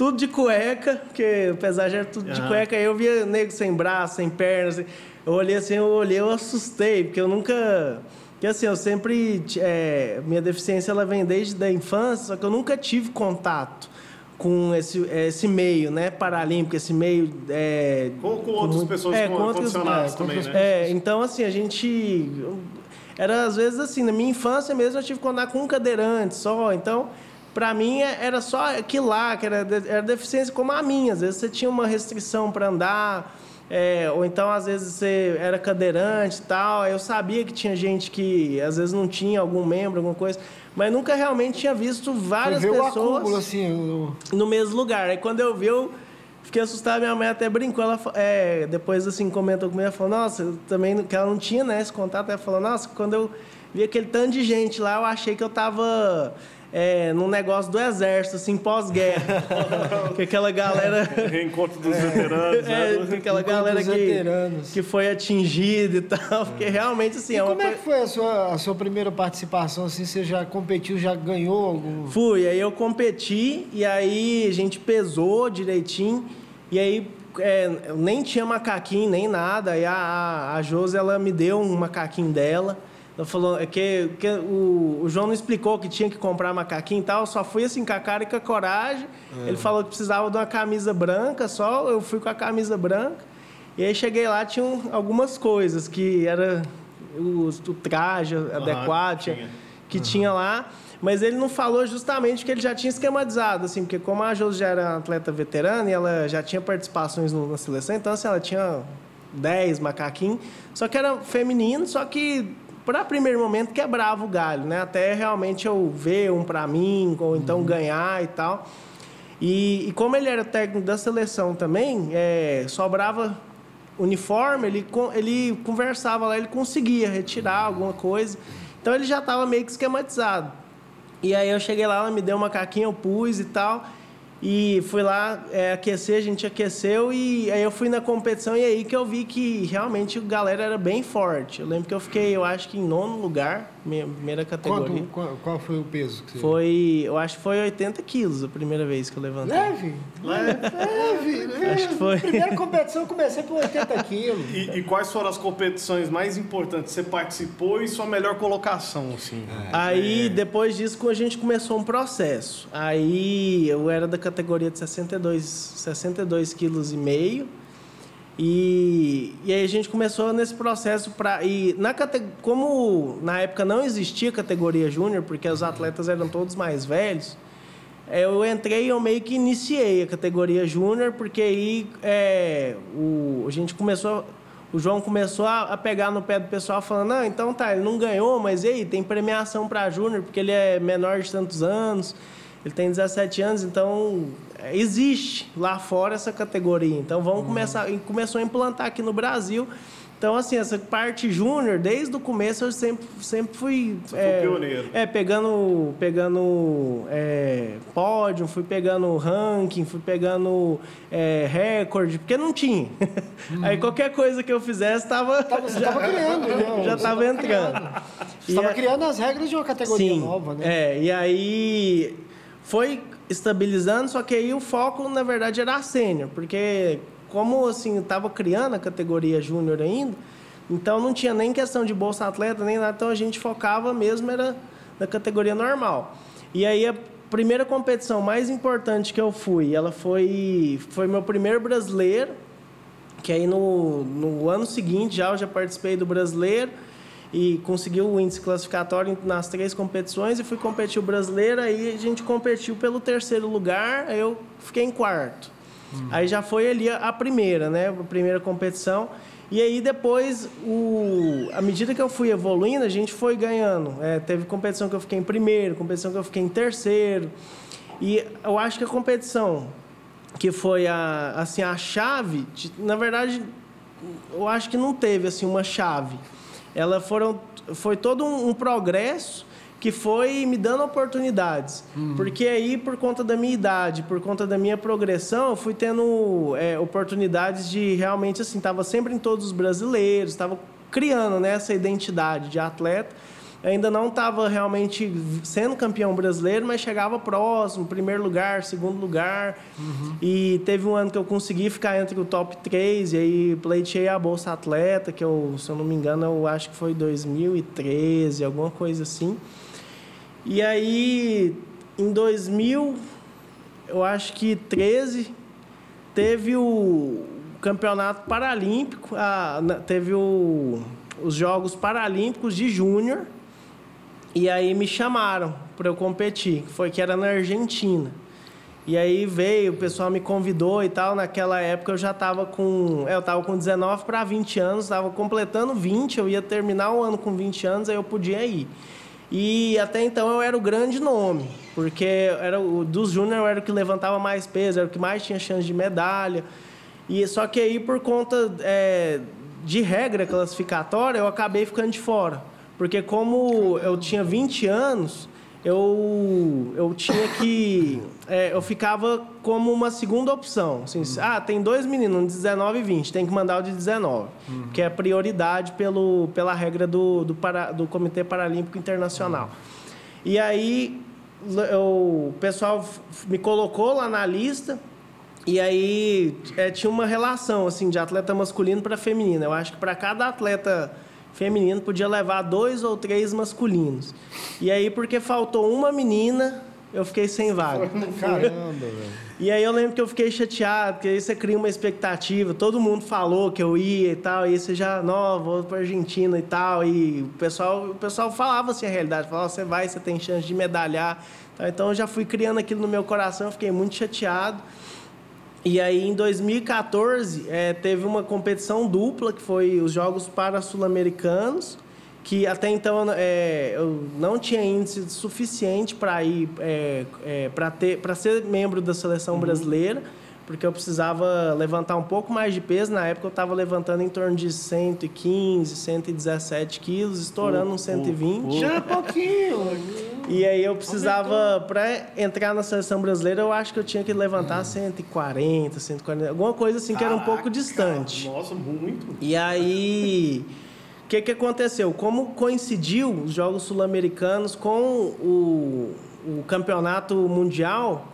tudo de cueca, porque o pesagem era tudo de cueca. Aí eu via nego sem braço, sem pernas. Assim. Eu olhei assim, eu olhei, eu assustei, porque eu nunca. Porque assim, eu sempre. É, minha deficiência ela vem desde a infância, só que eu nunca tive contato com esse, esse meio, né, paralímpico, esse meio... É, com, com outras pessoas é, com, com outras, é, também, né? É, então, assim, a gente... Era, às vezes, assim, na minha infância mesmo, eu tive que andar com um cadeirante só, então para mim é, era só aquilo lá, que era, era deficiência como a minha. Às vezes você tinha uma restrição para andar, é, ou então às vezes você era cadeirante e tal. Eu sabia que tinha gente que às vezes não tinha algum membro, alguma coisa, mas nunca realmente tinha visto várias pessoas acúmulo, assim, no mesmo lugar. Aí quando eu vi, eu fiquei assustado. Minha mãe até brincou. Ela, é, depois assim comentou comigo, ela falou: Nossa, também que ela não tinha né, esse contato. Ela falou: Nossa, quando eu vi aquele tanto de gente lá, eu achei que eu tava é, num negócio do exército, assim, pós-guerra. (laughs) que aquela galera. Reencontro dos veteranos, né? É, aquela galera que, que foi atingida e tal. Porque realmente, assim. E é como é que foi a sua, a sua primeira participação? Assim, você já competiu, já ganhou algum. Fui, aí eu competi e aí a gente pesou direitinho. E aí é, nem tinha macaquinho, nem nada. Aí a, a Josi, ela me deu um macaquinho dela. Falou é que, que o, o, João não explicou que tinha que comprar macaquinho e tal, só fui assim com a cara e com a coragem. É. Ele falou que precisava de uma camisa branca só, eu fui com a camisa branca. E aí cheguei lá, tinha algumas coisas que era o, o traje uhum, adequado, tinha. que uhum. tinha lá. Mas ele não falou justamente que ele já tinha esquematizado, assim, porque como a Josi já era atleta veterana e ela já tinha participações na seleção, então assim, ela tinha 10 macaquinhos, só que era feminino, só que para primeiro momento quebrava o galho, né? Até realmente eu ver um para mim, ou então uhum. ganhar e tal. E, e, como ele era técnico da seleção também, é, sobrava uniforme, ele, ele conversava lá, ele conseguia retirar alguma coisa. Então ele já estava meio que esquematizado. E aí eu cheguei lá, ela me deu uma caquinha, eu pus e tal. E fui lá é, aquecer, a gente aqueceu e aí eu fui na competição e aí que eu vi que realmente a galera era bem forte. Eu lembro que eu fiquei, eu acho que em nono lugar, primeira categoria. Quanto, qual, qual, foi o peso que você... Foi, eu acho que foi 80 quilos a primeira vez que eu levantei. Leve? Leve, leve. leve. Acho que foi. Primeira competição eu comecei por 80 quilos. E, e, quais foram as competições mais importantes que você participou e sua melhor colocação, assim? É, aí, é... depois disso, a gente começou um processo. Aí, eu era da categoria de 62, 62 quilos e meio. E, e aí a gente começou nesse processo para e na como na época não existia categoria júnior porque os atletas eram todos mais velhos, eu entrei eu meio que iniciei a categoria júnior porque aí é, o, a gente começou o João começou a, pegar no pé do pessoal falando, não, então tá, ele não ganhou, mas e aí, tem premiação para júnior porque ele é menor de tantos anos, ele tem 17 anos, então existe lá fora essa categoria. Então vamos uhum. começar, e começou a implantar aqui no Brasil. Então, assim, essa parte júnior, desde o começo, eu sempre, sempre fui. Você é, foi pioneiro. É, pegando, pegando é, pódio, fui pegando ranking, fui pegando é, recorde, porque não tinha. Uhum. (laughs) Aí qualquer coisa que eu fizesse estava. Você estava criando, (laughs) né? Já estava entrando. Você estava criando as regras de uma categoria sim, nova, né? É, e aí foi estabilizando, só que aí o foco, na verdade, era a sênior, porque como assim, estava criando a categoria júnior ainda, então não tinha nem questão de bolsa atleta, nem nada, então a gente focava mesmo era na categoria normal. E aí a primeira competição mais importante que eu fui, ela foi foi meu primeiro brasileiro, que aí no, no ano seguinte já eu já participei do brasileiro, e conseguiu o índice classificatório nas três competições e fui competir o brasileiro, aí a gente competiu pelo terceiro lugar, aí eu fiquei em quarto. Hum. Aí já foi ali a primeira, né? A primeira competição. E aí depois, o, à medida que eu fui evoluindo, a gente foi ganhando. É, teve competição que eu fiquei em primeiro, competição que eu fiquei em terceiro. E eu acho que a competição que foi a, assim, a chave, na verdade, eu acho que não teve assim uma chave ela foram, foi todo um, um progresso que foi me dando oportunidades. Uhum. Porque aí, por conta da minha idade, por conta da minha progressão, eu fui tendo é, oportunidades de realmente, assim, estava sempre em todos os brasileiros, estava criando né, essa identidade de atleta ainda não estava realmente sendo campeão brasileiro, mas chegava próximo, primeiro lugar, segundo lugar. Uhum. E teve um ano que eu consegui ficar entre o top 3, e aí pleitei a Bolsa Atleta, que eu, se eu não me engano, eu acho que foi 2013, alguma coisa assim. E aí, em 2000, eu acho que 13, teve o Campeonato Paralímpico, a, teve o, os Jogos Paralímpicos de Júnior, e aí me chamaram para eu competir, que foi que era na Argentina. E aí veio, o pessoal me convidou e tal. Naquela época eu já estava com. É, eu estava com 19 para 20 anos, estava completando 20, eu ia terminar o ano com 20 anos, aí eu podia ir. E até então eu era o grande nome, porque era o dos júnior era o que levantava mais peso, era o que mais tinha chance de medalha. E só que aí por conta é, de regra classificatória eu acabei ficando de fora. Porque como eu tinha 20 anos, eu, eu tinha que... É, eu ficava como uma segunda opção. Assim, uhum. Ah, tem dois meninos, um de 19 e 20, tem que mandar o de 19. Uhum. Que é prioridade pelo, pela regra do, do, para, do Comitê Paralímpico Internacional. Uhum. E aí eu, o pessoal me colocou lá na lista... E aí é, tinha uma relação assim de atleta masculino para feminino. Eu acho que para cada atleta feminino podia levar dois ou três masculinos. E aí, porque faltou uma menina eu fiquei sem vaga. (laughs) Caramba, velho. E aí eu lembro que eu fiquei chateado, porque aí você cria uma expectativa, todo mundo falou que eu ia e tal, e você já, não, vou pra Argentina e tal, e o pessoal, o pessoal falava assim a realidade, falava, você vai, você tem chance de medalhar. Então eu já fui criando aquilo no meu coração, eu fiquei muito chateado. E aí, em 2014, é, teve uma competição dupla, que foi os Jogos Para-Sul-Americanos, que até então é, eu não tinha índice suficiente para ir é, é, para ser membro da seleção uhum. brasileira porque eu precisava levantar um pouco mais de peso. Na época eu estava levantando em torno de 115 117 quilos estourando uh, uns 120 uh, uh. já pouquinho (laughs) e aí eu precisava para entrar na seleção brasileira eu acho que eu tinha que levantar 140 140 alguma coisa assim Caraca, que era um pouco distante. nossa muito. E aí que, que aconteceu? Como coincidiu os Jogos Sul-Americanos com o, o Campeonato Mundial,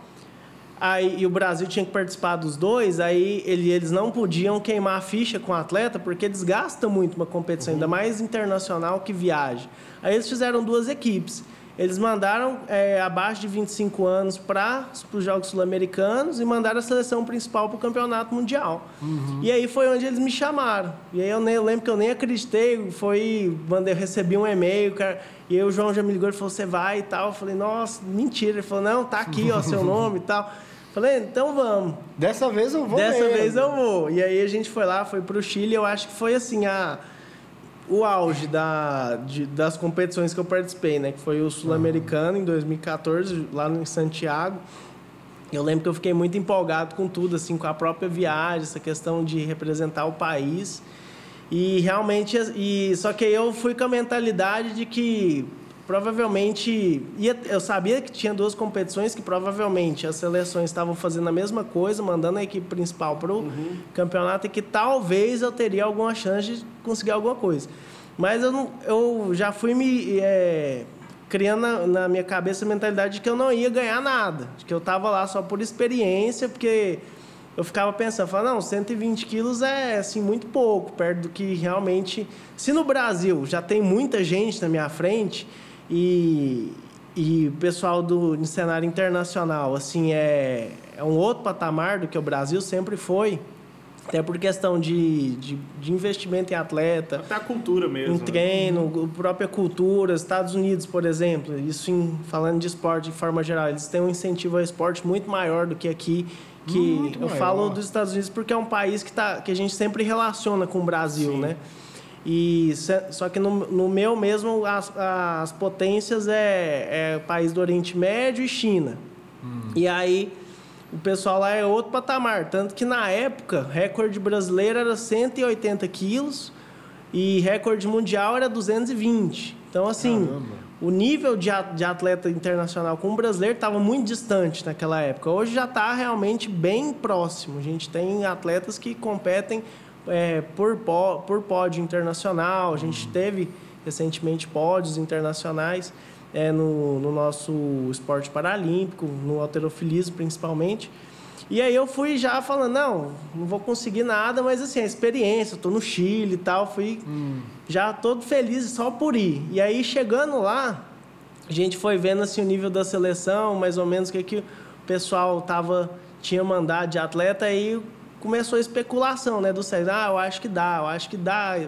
aí, e o Brasil tinha que participar dos dois, aí ele, eles não podiam queimar a ficha com o atleta, porque desgasta muito uma competição, uhum. ainda mais internacional que viaja. Aí eles fizeram duas equipes. Eles mandaram é, abaixo de 25 anos para os Jogos Sul-Americanos e mandaram a seleção principal para o Campeonato Mundial. Uhum. E aí foi onde eles me chamaram. E aí eu, nem, eu lembro que eu nem acreditei, foi, mandei, recebi um e-mail, cara, e aí o João já me ligou e falou, você vai e tal. Eu falei, nossa, mentira. Ele falou, não, tá aqui, ó, seu (laughs) nome e tal. Falei, então vamos. Dessa vez eu vou Dessa mesmo. vez eu vou. E aí a gente foi lá, foi para o Chile, eu acho que foi assim, a o auge da, de, das competições que eu participei, né? Que foi o Sul-Americano em 2014, lá em Santiago. Eu lembro que eu fiquei muito empolgado com tudo, assim, com a própria viagem, essa questão de representar o país. E realmente, e, só que eu fui com a mentalidade de que provavelmente ia, eu sabia que tinha duas competições que provavelmente as seleções estavam fazendo a mesma coisa, mandando a equipe principal para o uhum. campeonato e que talvez eu teria alguma chance de conseguir alguma coisa. Mas eu, não, eu já fui me é, criando na, na, minha cabeça a mentalidade de que eu não ia ganhar nada, de que eu estava lá só por experiência, porque eu ficava pensando, falando, não, 120 quilos é assim muito pouco, perto do que realmente. Se no Brasil já tem muita gente na minha frente e, e o pessoal do cenário internacional, assim, é, é um outro patamar do que o Brasil sempre foi. Até por questão de, de, de, investimento em atleta. Até a cultura mesmo. Em né? treino, né? própria cultura. Estados Unidos, por exemplo, isso em, falando de esporte de forma geral, eles têm um incentivo ao esporte muito maior do que aqui. Que muito eu maior. falo dos Estados Unidos porque é um país que, tá, que a gente sempre relaciona com o Brasil, Sim. né? E só que no, no meu mesmo as, as potências é, é país do Oriente Médio e China. Hum. E aí o pessoal lá é outro patamar, tanto que na época recorde brasileiro era 180 quilos e recorde mundial era 220. Então assim, Caramba. o nível de atleta internacional com o brasileiro estava muito distante naquela época. Hoje já está realmente bem próximo. A gente tem atletas que competem é, por, por pódio internacional, a gente teve recentemente pódios internacionais é, no, no nosso esporte paralímpico, no alterofilismo principalmente. E aí eu fui já falando, não, não vou conseguir nada, mas assim, a experiência, eu tô no Chile e tal, fui hum. já todo feliz só por ir. E aí chegando lá, a gente foi vendo assim o nível da seleção, mais ou menos o que, que o pessoal tava, tinha mandado de atleta, aí começou a especulação, né? Do César, ah, eu acho que dá, eu acho que dá.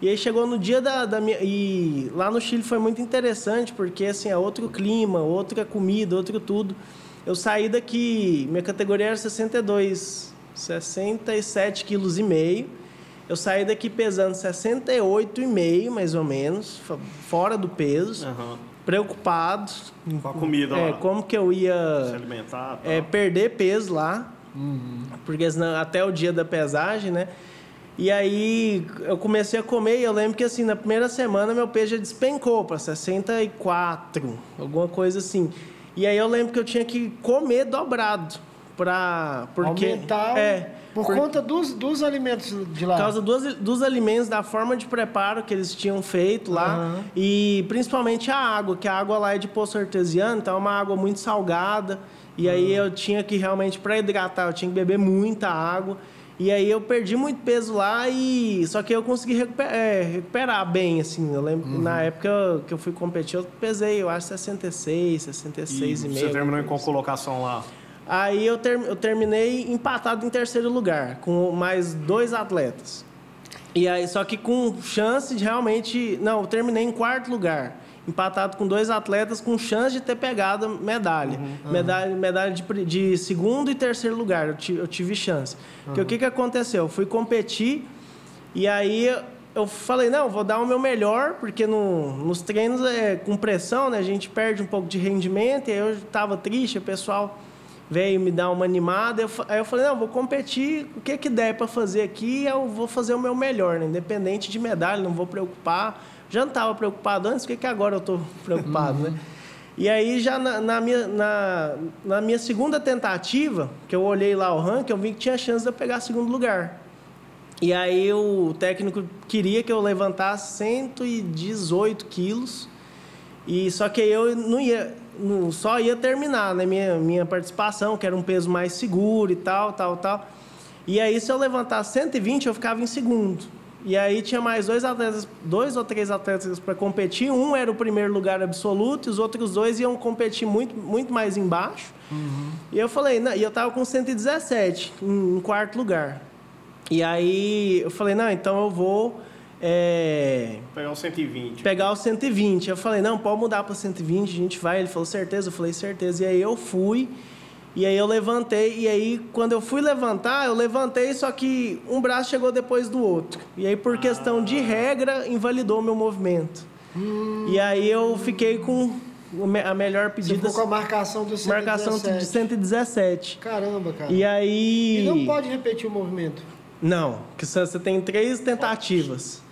E aí chegou no dia da, da minha. E lá no Chile foi muito interessante, porque assim, é outro clima, outra comida, outro tudo. Eu saí daqui, minha categoria era 62, 67 quilos e meio. Eu saí daqui pesando 68,5, mais ou menos, fora do peso. Uhum. Preocupado. Com a comida é, lá. Como que eu ia... Se alimentar. É, perder peso lá. Uhum. Porque senão, até o dia da pesagem, né? E aí eu comecei a comer e eu lembro que assim, na primeira semana meu peso já despencou para 64, alguma coisa assim. E aí eu lembro que eu tinha que comer dobrado para porque Aumentar é por, por, conta dos, dos alimentos de lá. Por causa dos, dos alimentos, da forma de preparo que eles tinham feito lá. Uhum. E principalmente a água, que a água lá é de poço artesiano, então é uma água muito salgada. E aí eu tinha que realmente, para hidratar, eu tinha que beber muita água. E aí eu perdi muito peso lá e só que eu consegui recuperar, é, recuperar bem assim. Eu lembro uhum. na época que eu fui competir, eu pesei, eu acho 66, 66 e, e meio. Você terminou em qual colocação lá? Aí eu, ter, eu terminei empatado em terceiro lugar, com mais dois atletas. E aí, só que com chance de realmente. Não, eu terminei em quarto lugar. Empatado com dois atletas com chance de ter pegado medalha. Uhum. Medalha, medalha de, de, segundo e terceiro lugar. Eu tive, eu tive chance. Uhum. Porque o que, que aconteceu? Eu fui competir e aí eu falei, não, vou dar o meu melhor, porque no, nos treinos é com pressão, né? A gente perde um pouco de rendimento, e aí eu estava triste, o pessoal veio me dar uma animada. Eu, aí eu falei, não, vou competir, o que, que der para fazer aqui, eu vou fazer o meu melhor, né? independente de medalha, não vou preocupar. Já não estava preocupado antes, por que, que agora eu estou (laughs) preocupado, né? E aí, já na, na, minha, na, na minha segunda tentativa, que eu olhei lá o ranking, eu vi que tinha chance de eu pegar segundo lugar. E aí o técnico queria que eu levantasse 118 quilos. E só que eu não ia no, só ia terminar, né? Minha, minha participação, que era um peso mais seguro e tal, tal, tal. E aí, se eu levantasse 120, eu ficava em segundo. E aí tinha mais dois atletas, dois ou três atletas para competir. Um era o primeiro lugar absoluto e os outros dois iam competir muito, muito mais embaixo. Uhum. E eu falei, não, e eu tava com 117 em, em quarto lugar. E aí eu falei, não, então eu vou é... Pegar o 120. Pegar o 120. Eu falei, não, pode mudar para 120, a gente vai. Ele falou, certeza? Eu falei, certeza. E aí eu fui, e aí eu levantei, e aí quando eu fui levantar, eu levantei, só que um braço chegou depois do outro. E aí, por questão de regra, invalidou o meu movimento. Hum. E aí eu fiquei com a melhor pedida. Você ficou com a marcação do 117. Marcação de 117. Caramba, cara. E aí. E não pode repetir o movimento? Não, que você tem três tentativas.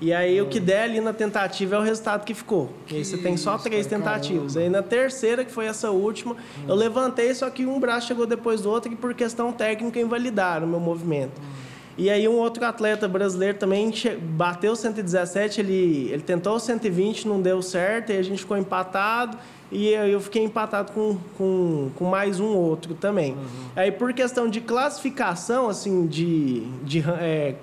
E aí o que der ali na tentativa é o resultado que ficou. E aí você tem só três tentativas. Aí na terceira, que foi essa última, hum. eu levantei, só que um braço chegou depois do outro e por questão técnica invalidaram o meu movimento. Hum. E aí um outro atleta brasileiro também bateu 117, ele, ele tentou 120, não deu certo, e a gente ficou empatado. E eu fiquei empatado com, com, com mais um outro também. Uhum. Aí por questão de classificação, assim, de, de é,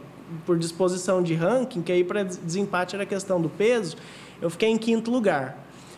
por disposição de ranking, que aí para desempate era questão do peso, eu fiquei em quinto lugar.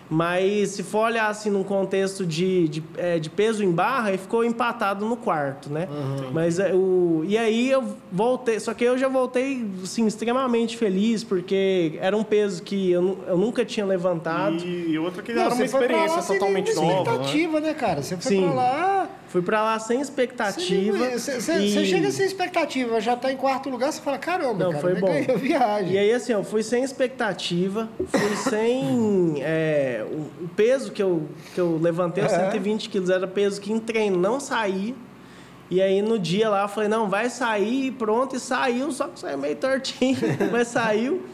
Mas se for olhar assim num contexto de, de, é, de peso em barra, aí ficou empatado no quarto, né? Uhum. Mas é, o, e aí eu voltei, só que eu já voltei assim, extremamente feliz, porque era um peso que eu, eu nunca tinha levantado. E outra que Não, era uma experiência totalmente nova. expectativa, né? né, cara? Você foi Sim. pra lá Fui para lá sem expectativa. Você, e... chega sem expectativa, já está em quarto lugar, você fala, caramba, Não, cara, foi bom. ganhei viagem. E aí, assim, eu fui sem expectativa, fui sem... (laughs) É, o, peso que eu, que eu levantei, é. 120 quilos, era peso que em treino não saía. E aí, no dia lá, eu falei, não, vai sair, pronto, e saiu, só que saiu meio tortinho, (laughs) mas saiu.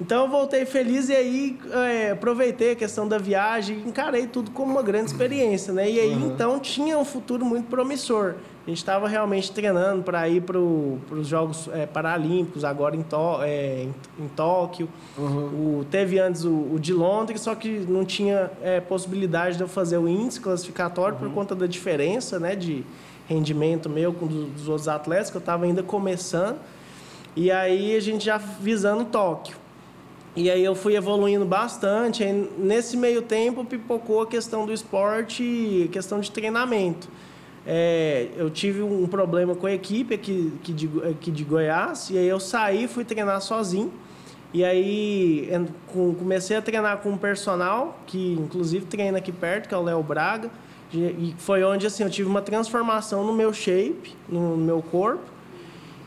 Então eu voltei feliz e aí é, aproveitei a questão da viagem e encarei tudo como uma grande experiência, né? E aí uhum. então tinha um futuro muito promissor. A gente estava realmente treinando para ir para os Jogos é, Paralímpicos, agora em, to, é, em, em Tóquio. Uhum. O, teve antes o, o, de Londres, só que não tinha é, possibilidade de eu fazer o índice classificatório uhum. por conta da diferença né, de rendimento meu com dos, dos outros atletas, que eu estava ainda começando. E aí a gente já visando Tóquio. E aí eu fui evoluindo bastante. Nesse meio tempo pipocou a questão do esporte e questão de treinamento. É, eu tive um problema com a equipe aqui, aqui, de, aqui de Goiás, e aí eu saí fui treinar sozinho. E aí comecei a treinar com um personal, que inclusive treina aqui perto, que é o Léo Braga. E foi onde assim, eu tive uma transformação no meu shape, no meu corpo.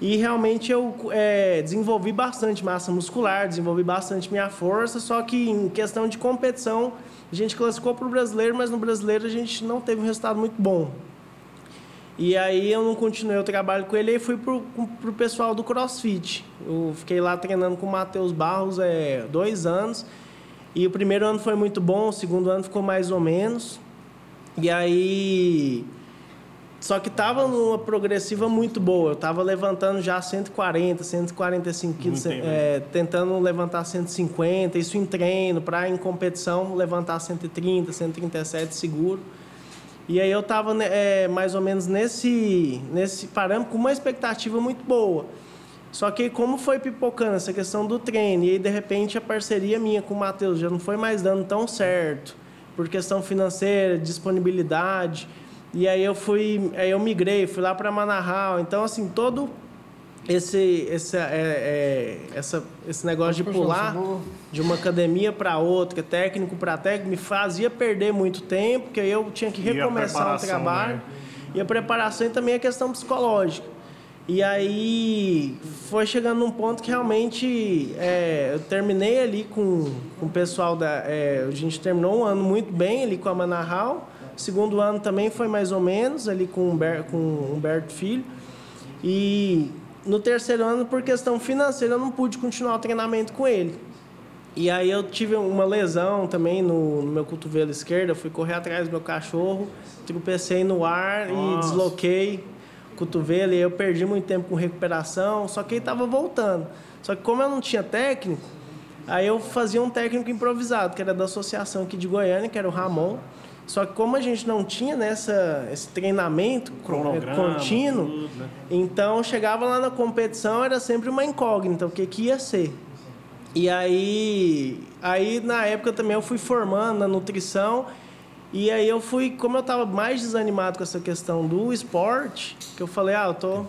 E realmente eu é, desenvolvi bastante massa muscular, desenvolvi bastante minha força, só que em questão de competição, a gente classificou para o brasileiro, mas no brasileiro a gente não teve um resultado muito bom. E aí eu não continuei o trabalho com ele e fui para o pessoal do CrossFit. Eu fiquei lá treinando com o Matheus Barros é, dois anos. E o primeiro ano foi muito bom, o segundo ano ficou mais ou menos. E aí só que estava numa progressiva muito boa. Eu estava levantando já 140, 145 quilos, é, tentando levantar 150, isso em treino, para em competição levantar 130, 137 seguro. E aí eu estava né, é, mais ou menos nesse, nesse parâmetro com uma expectativa muito boa. Só que como foi pipocando essa questão do treino, e aí de repente a parceria minha com o Matheus já não foi mais dando tão certo, por questão financeira, disponibilidade. E aí eu fui, aí eu migrei, fui lá para Manahal. Então assim, todo esse esse é, é, essa, esse negócio de pular de uma academia para outra, técnico para técnico, me fazia perder muito tempo, porque aí eu tinha que recomeçar o trabalho. Né? E a preparação e também a questão psicológica. E aí foi chegando num ponto que realmente é, eu terminei ali com, com o pessoal da. É, a gente terminou um ano muito bem ali com a Manahal. Segundo ano também foi mais ou menos ali com o Humberto, com Humberto Filho. E no terceiro ano, por questão financeira, eu não pude continuar o treinamento com ele. E aí eu tive uma lesão também no, no meu cotovelo esquerdo. Eu fui correr atrás do meu cachorro, tropecei no ar Nossa. e desloquei cotovelo e eu perdi muito tempo com recuperação, só que ele estava voltando. Só que como eu não tinha técnico, aí eu fazia um técnico improvisado, que era da associação aqui de Goiânia, que era o Ramon. Só que como a gente não tinha nessa esse treinamento contínuo, tudo, né? então chegava lá na competição era sempre uma incógnita o que que ia ser. E aí, aí na época também eu fui formando na nutrição e aí eu fui, como eu estava mais desanimado com essa questão do esporte, que eu falei, ah, eu tô,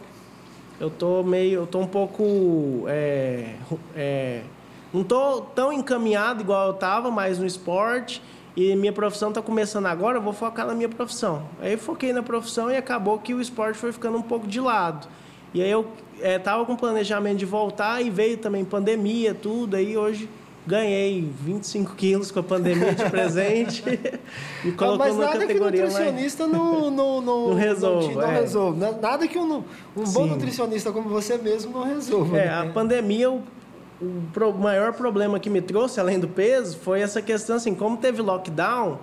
eu tô meio, eu tô um pouco, é, é, não tô tão encaminhado igual eu estava mais no esporte e minha profissão está começando agora, eu vou focar na minha profissão. Aí eu foquei na profissão e acabou que o esporte foi ficando um pouco de lado. E aí eu estava é, com planejamento de voltar e veio também pandemia, tudo, aí hoje ganhei 25 quilos com a pandemia de presente (laughs) (laughs) e colocou mas nada categoria que nutricionista mais... (laughs) não, não, não, não resolve. Não, é. resolve. Nada que um, um bom nutricionista como você mesmo não resolva. É, né? a pandemia, o, o maior problema que me trouxe, além do peso, foi essa questão assim, como teve lockdown,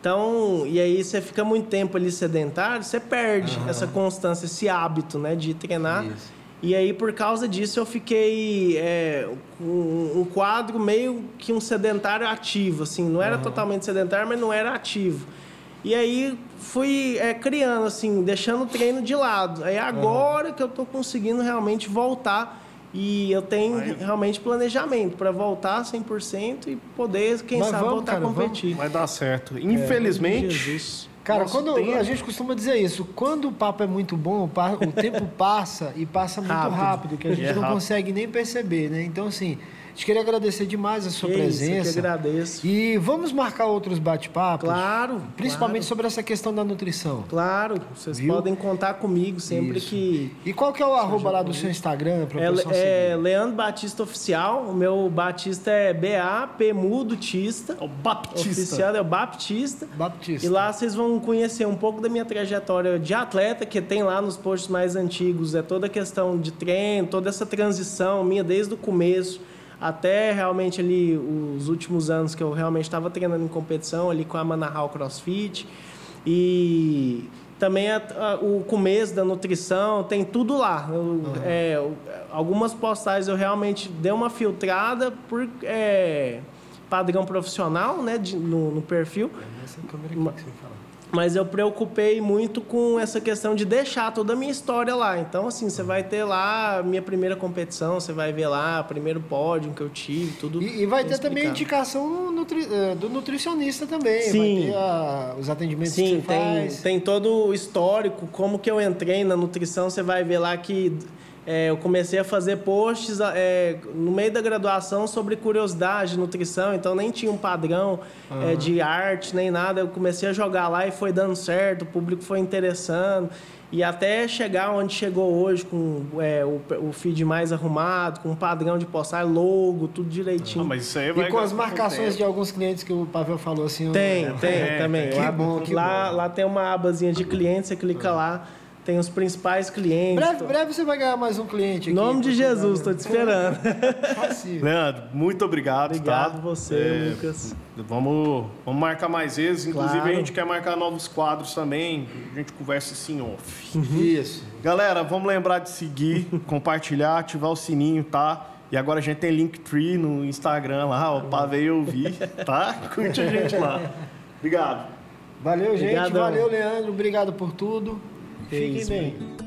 então, e aí você fica muito tempo ali sedentário, você perde uhum. essa constância, esse hábito, né, de treinar. Isso. E aí, por causa disso, eu fiquei é, um, um, quadro meio que um sedentário ativo, assim. Não era uhum. totalmente sedentário, mas não era ativo. E aí, fui é, criando, assim, deixando o treino de lado. Aí, agora uhum. que eu estou conseguindo realmente voltar e eu tenho realmente planejamento para voltar 100% e poder, quem Mas sabe, vamos, voltar cara, a competir. Vamos. Vai dar certo. Infelizmente, é, Cara, quando tem... a gente costuma dizer isso, quando o papo é muito bom, o tempo (laughs) passa e passa muito rápido, rápido que a gente é não rápido. consegue nem perceber, né? Então, assim, gente queria agradecer demais a sua que presença. Isso, eu que agradeço. E vamos marcar outros bate-papos? Claro. Principalmente claro. sobre essa questão da nutrição. Claro, vocês Viu? podem contar comigo sempre isso. que. E qual que é o arroba lá do seu Instagram? Pra é, é Leandro Batista Oficial. O meu Batista é B-A-P Mudo Tista. É o Baptista. Oficial é o Baptista. Baptista. E lá vocês vão conhecer um pouco da minha trajetória de atleta, que tem lá nos posts mais antigos. É toda a questão de treino, toda essa transição minha desde o começo até realmente ali os últimos anos que eu realmente estava treinando em competição ali com a Manahal CrossFit. E também a, a, o começo da nutrição tem tudo lá. Eu, uhum. é, algumas postagens eu realmente dei uma filtrada por é, padrão profissional né de, no, no perfil. Essa câmera aqui que você fala mas eu preocupei muito com essa questão de deixar toda a minha história lá. Então, assim, você vai ter lá a minha primeira competição, você vai ver lá o primeiro pódio que eu tive, tudo. E, e vai ter também a indicação nutri, eh, do nutricionista também. Sim. Vai ter a, os atendimentos Sim, que você tem, faz. tem todo o histórico, como que eu entrei na nutrição, você vai ver lá que é, eu comecei a fazer posts é, no meio da graduação sobre curiosidade de nutrição, então nem tinha um padrão uhum. é, de arte nem nada. Eu comecei a jogar lá e foi dando certo, o público foi interessando. E até chegar onde chegou hoje, com é, o, o, feed mais arrumado, com um padrão de postar, logo, tudo direitinho. Ah, mas isso aí vai e com as marcações de alguns clientes que o Pavel falou assim. Tem, tem é, também. Que lá, bom, que lá, bom. lá tem uma abazinha de clientes, você clica lá tem os principais clientes. Breve, breve você vai ganhar mais um cliente aqui. Em nome de Jesus, estou te esperando. (laughs) Leandro, muito obrigado. Obrigado tá? você, é, Lucas. Vamos, vamos marcar mais vezes. Inclusive, claro. a gente quer marcar novos quadros também. A gente conversa assim off. Uhum. Isso. Galera, vamos lembrar de seguir, (laughs) compartilhar, ativar o sininho, tá? E agora a gente tem Linktree no Instagram lá, ó, pra ver e ouvir, tá? (laughs) Curte a gente lá. Obrigado. Valeu, gente. Obrigadão. Valeu, Leandro. Obrigado por tudo. Fiquem bem.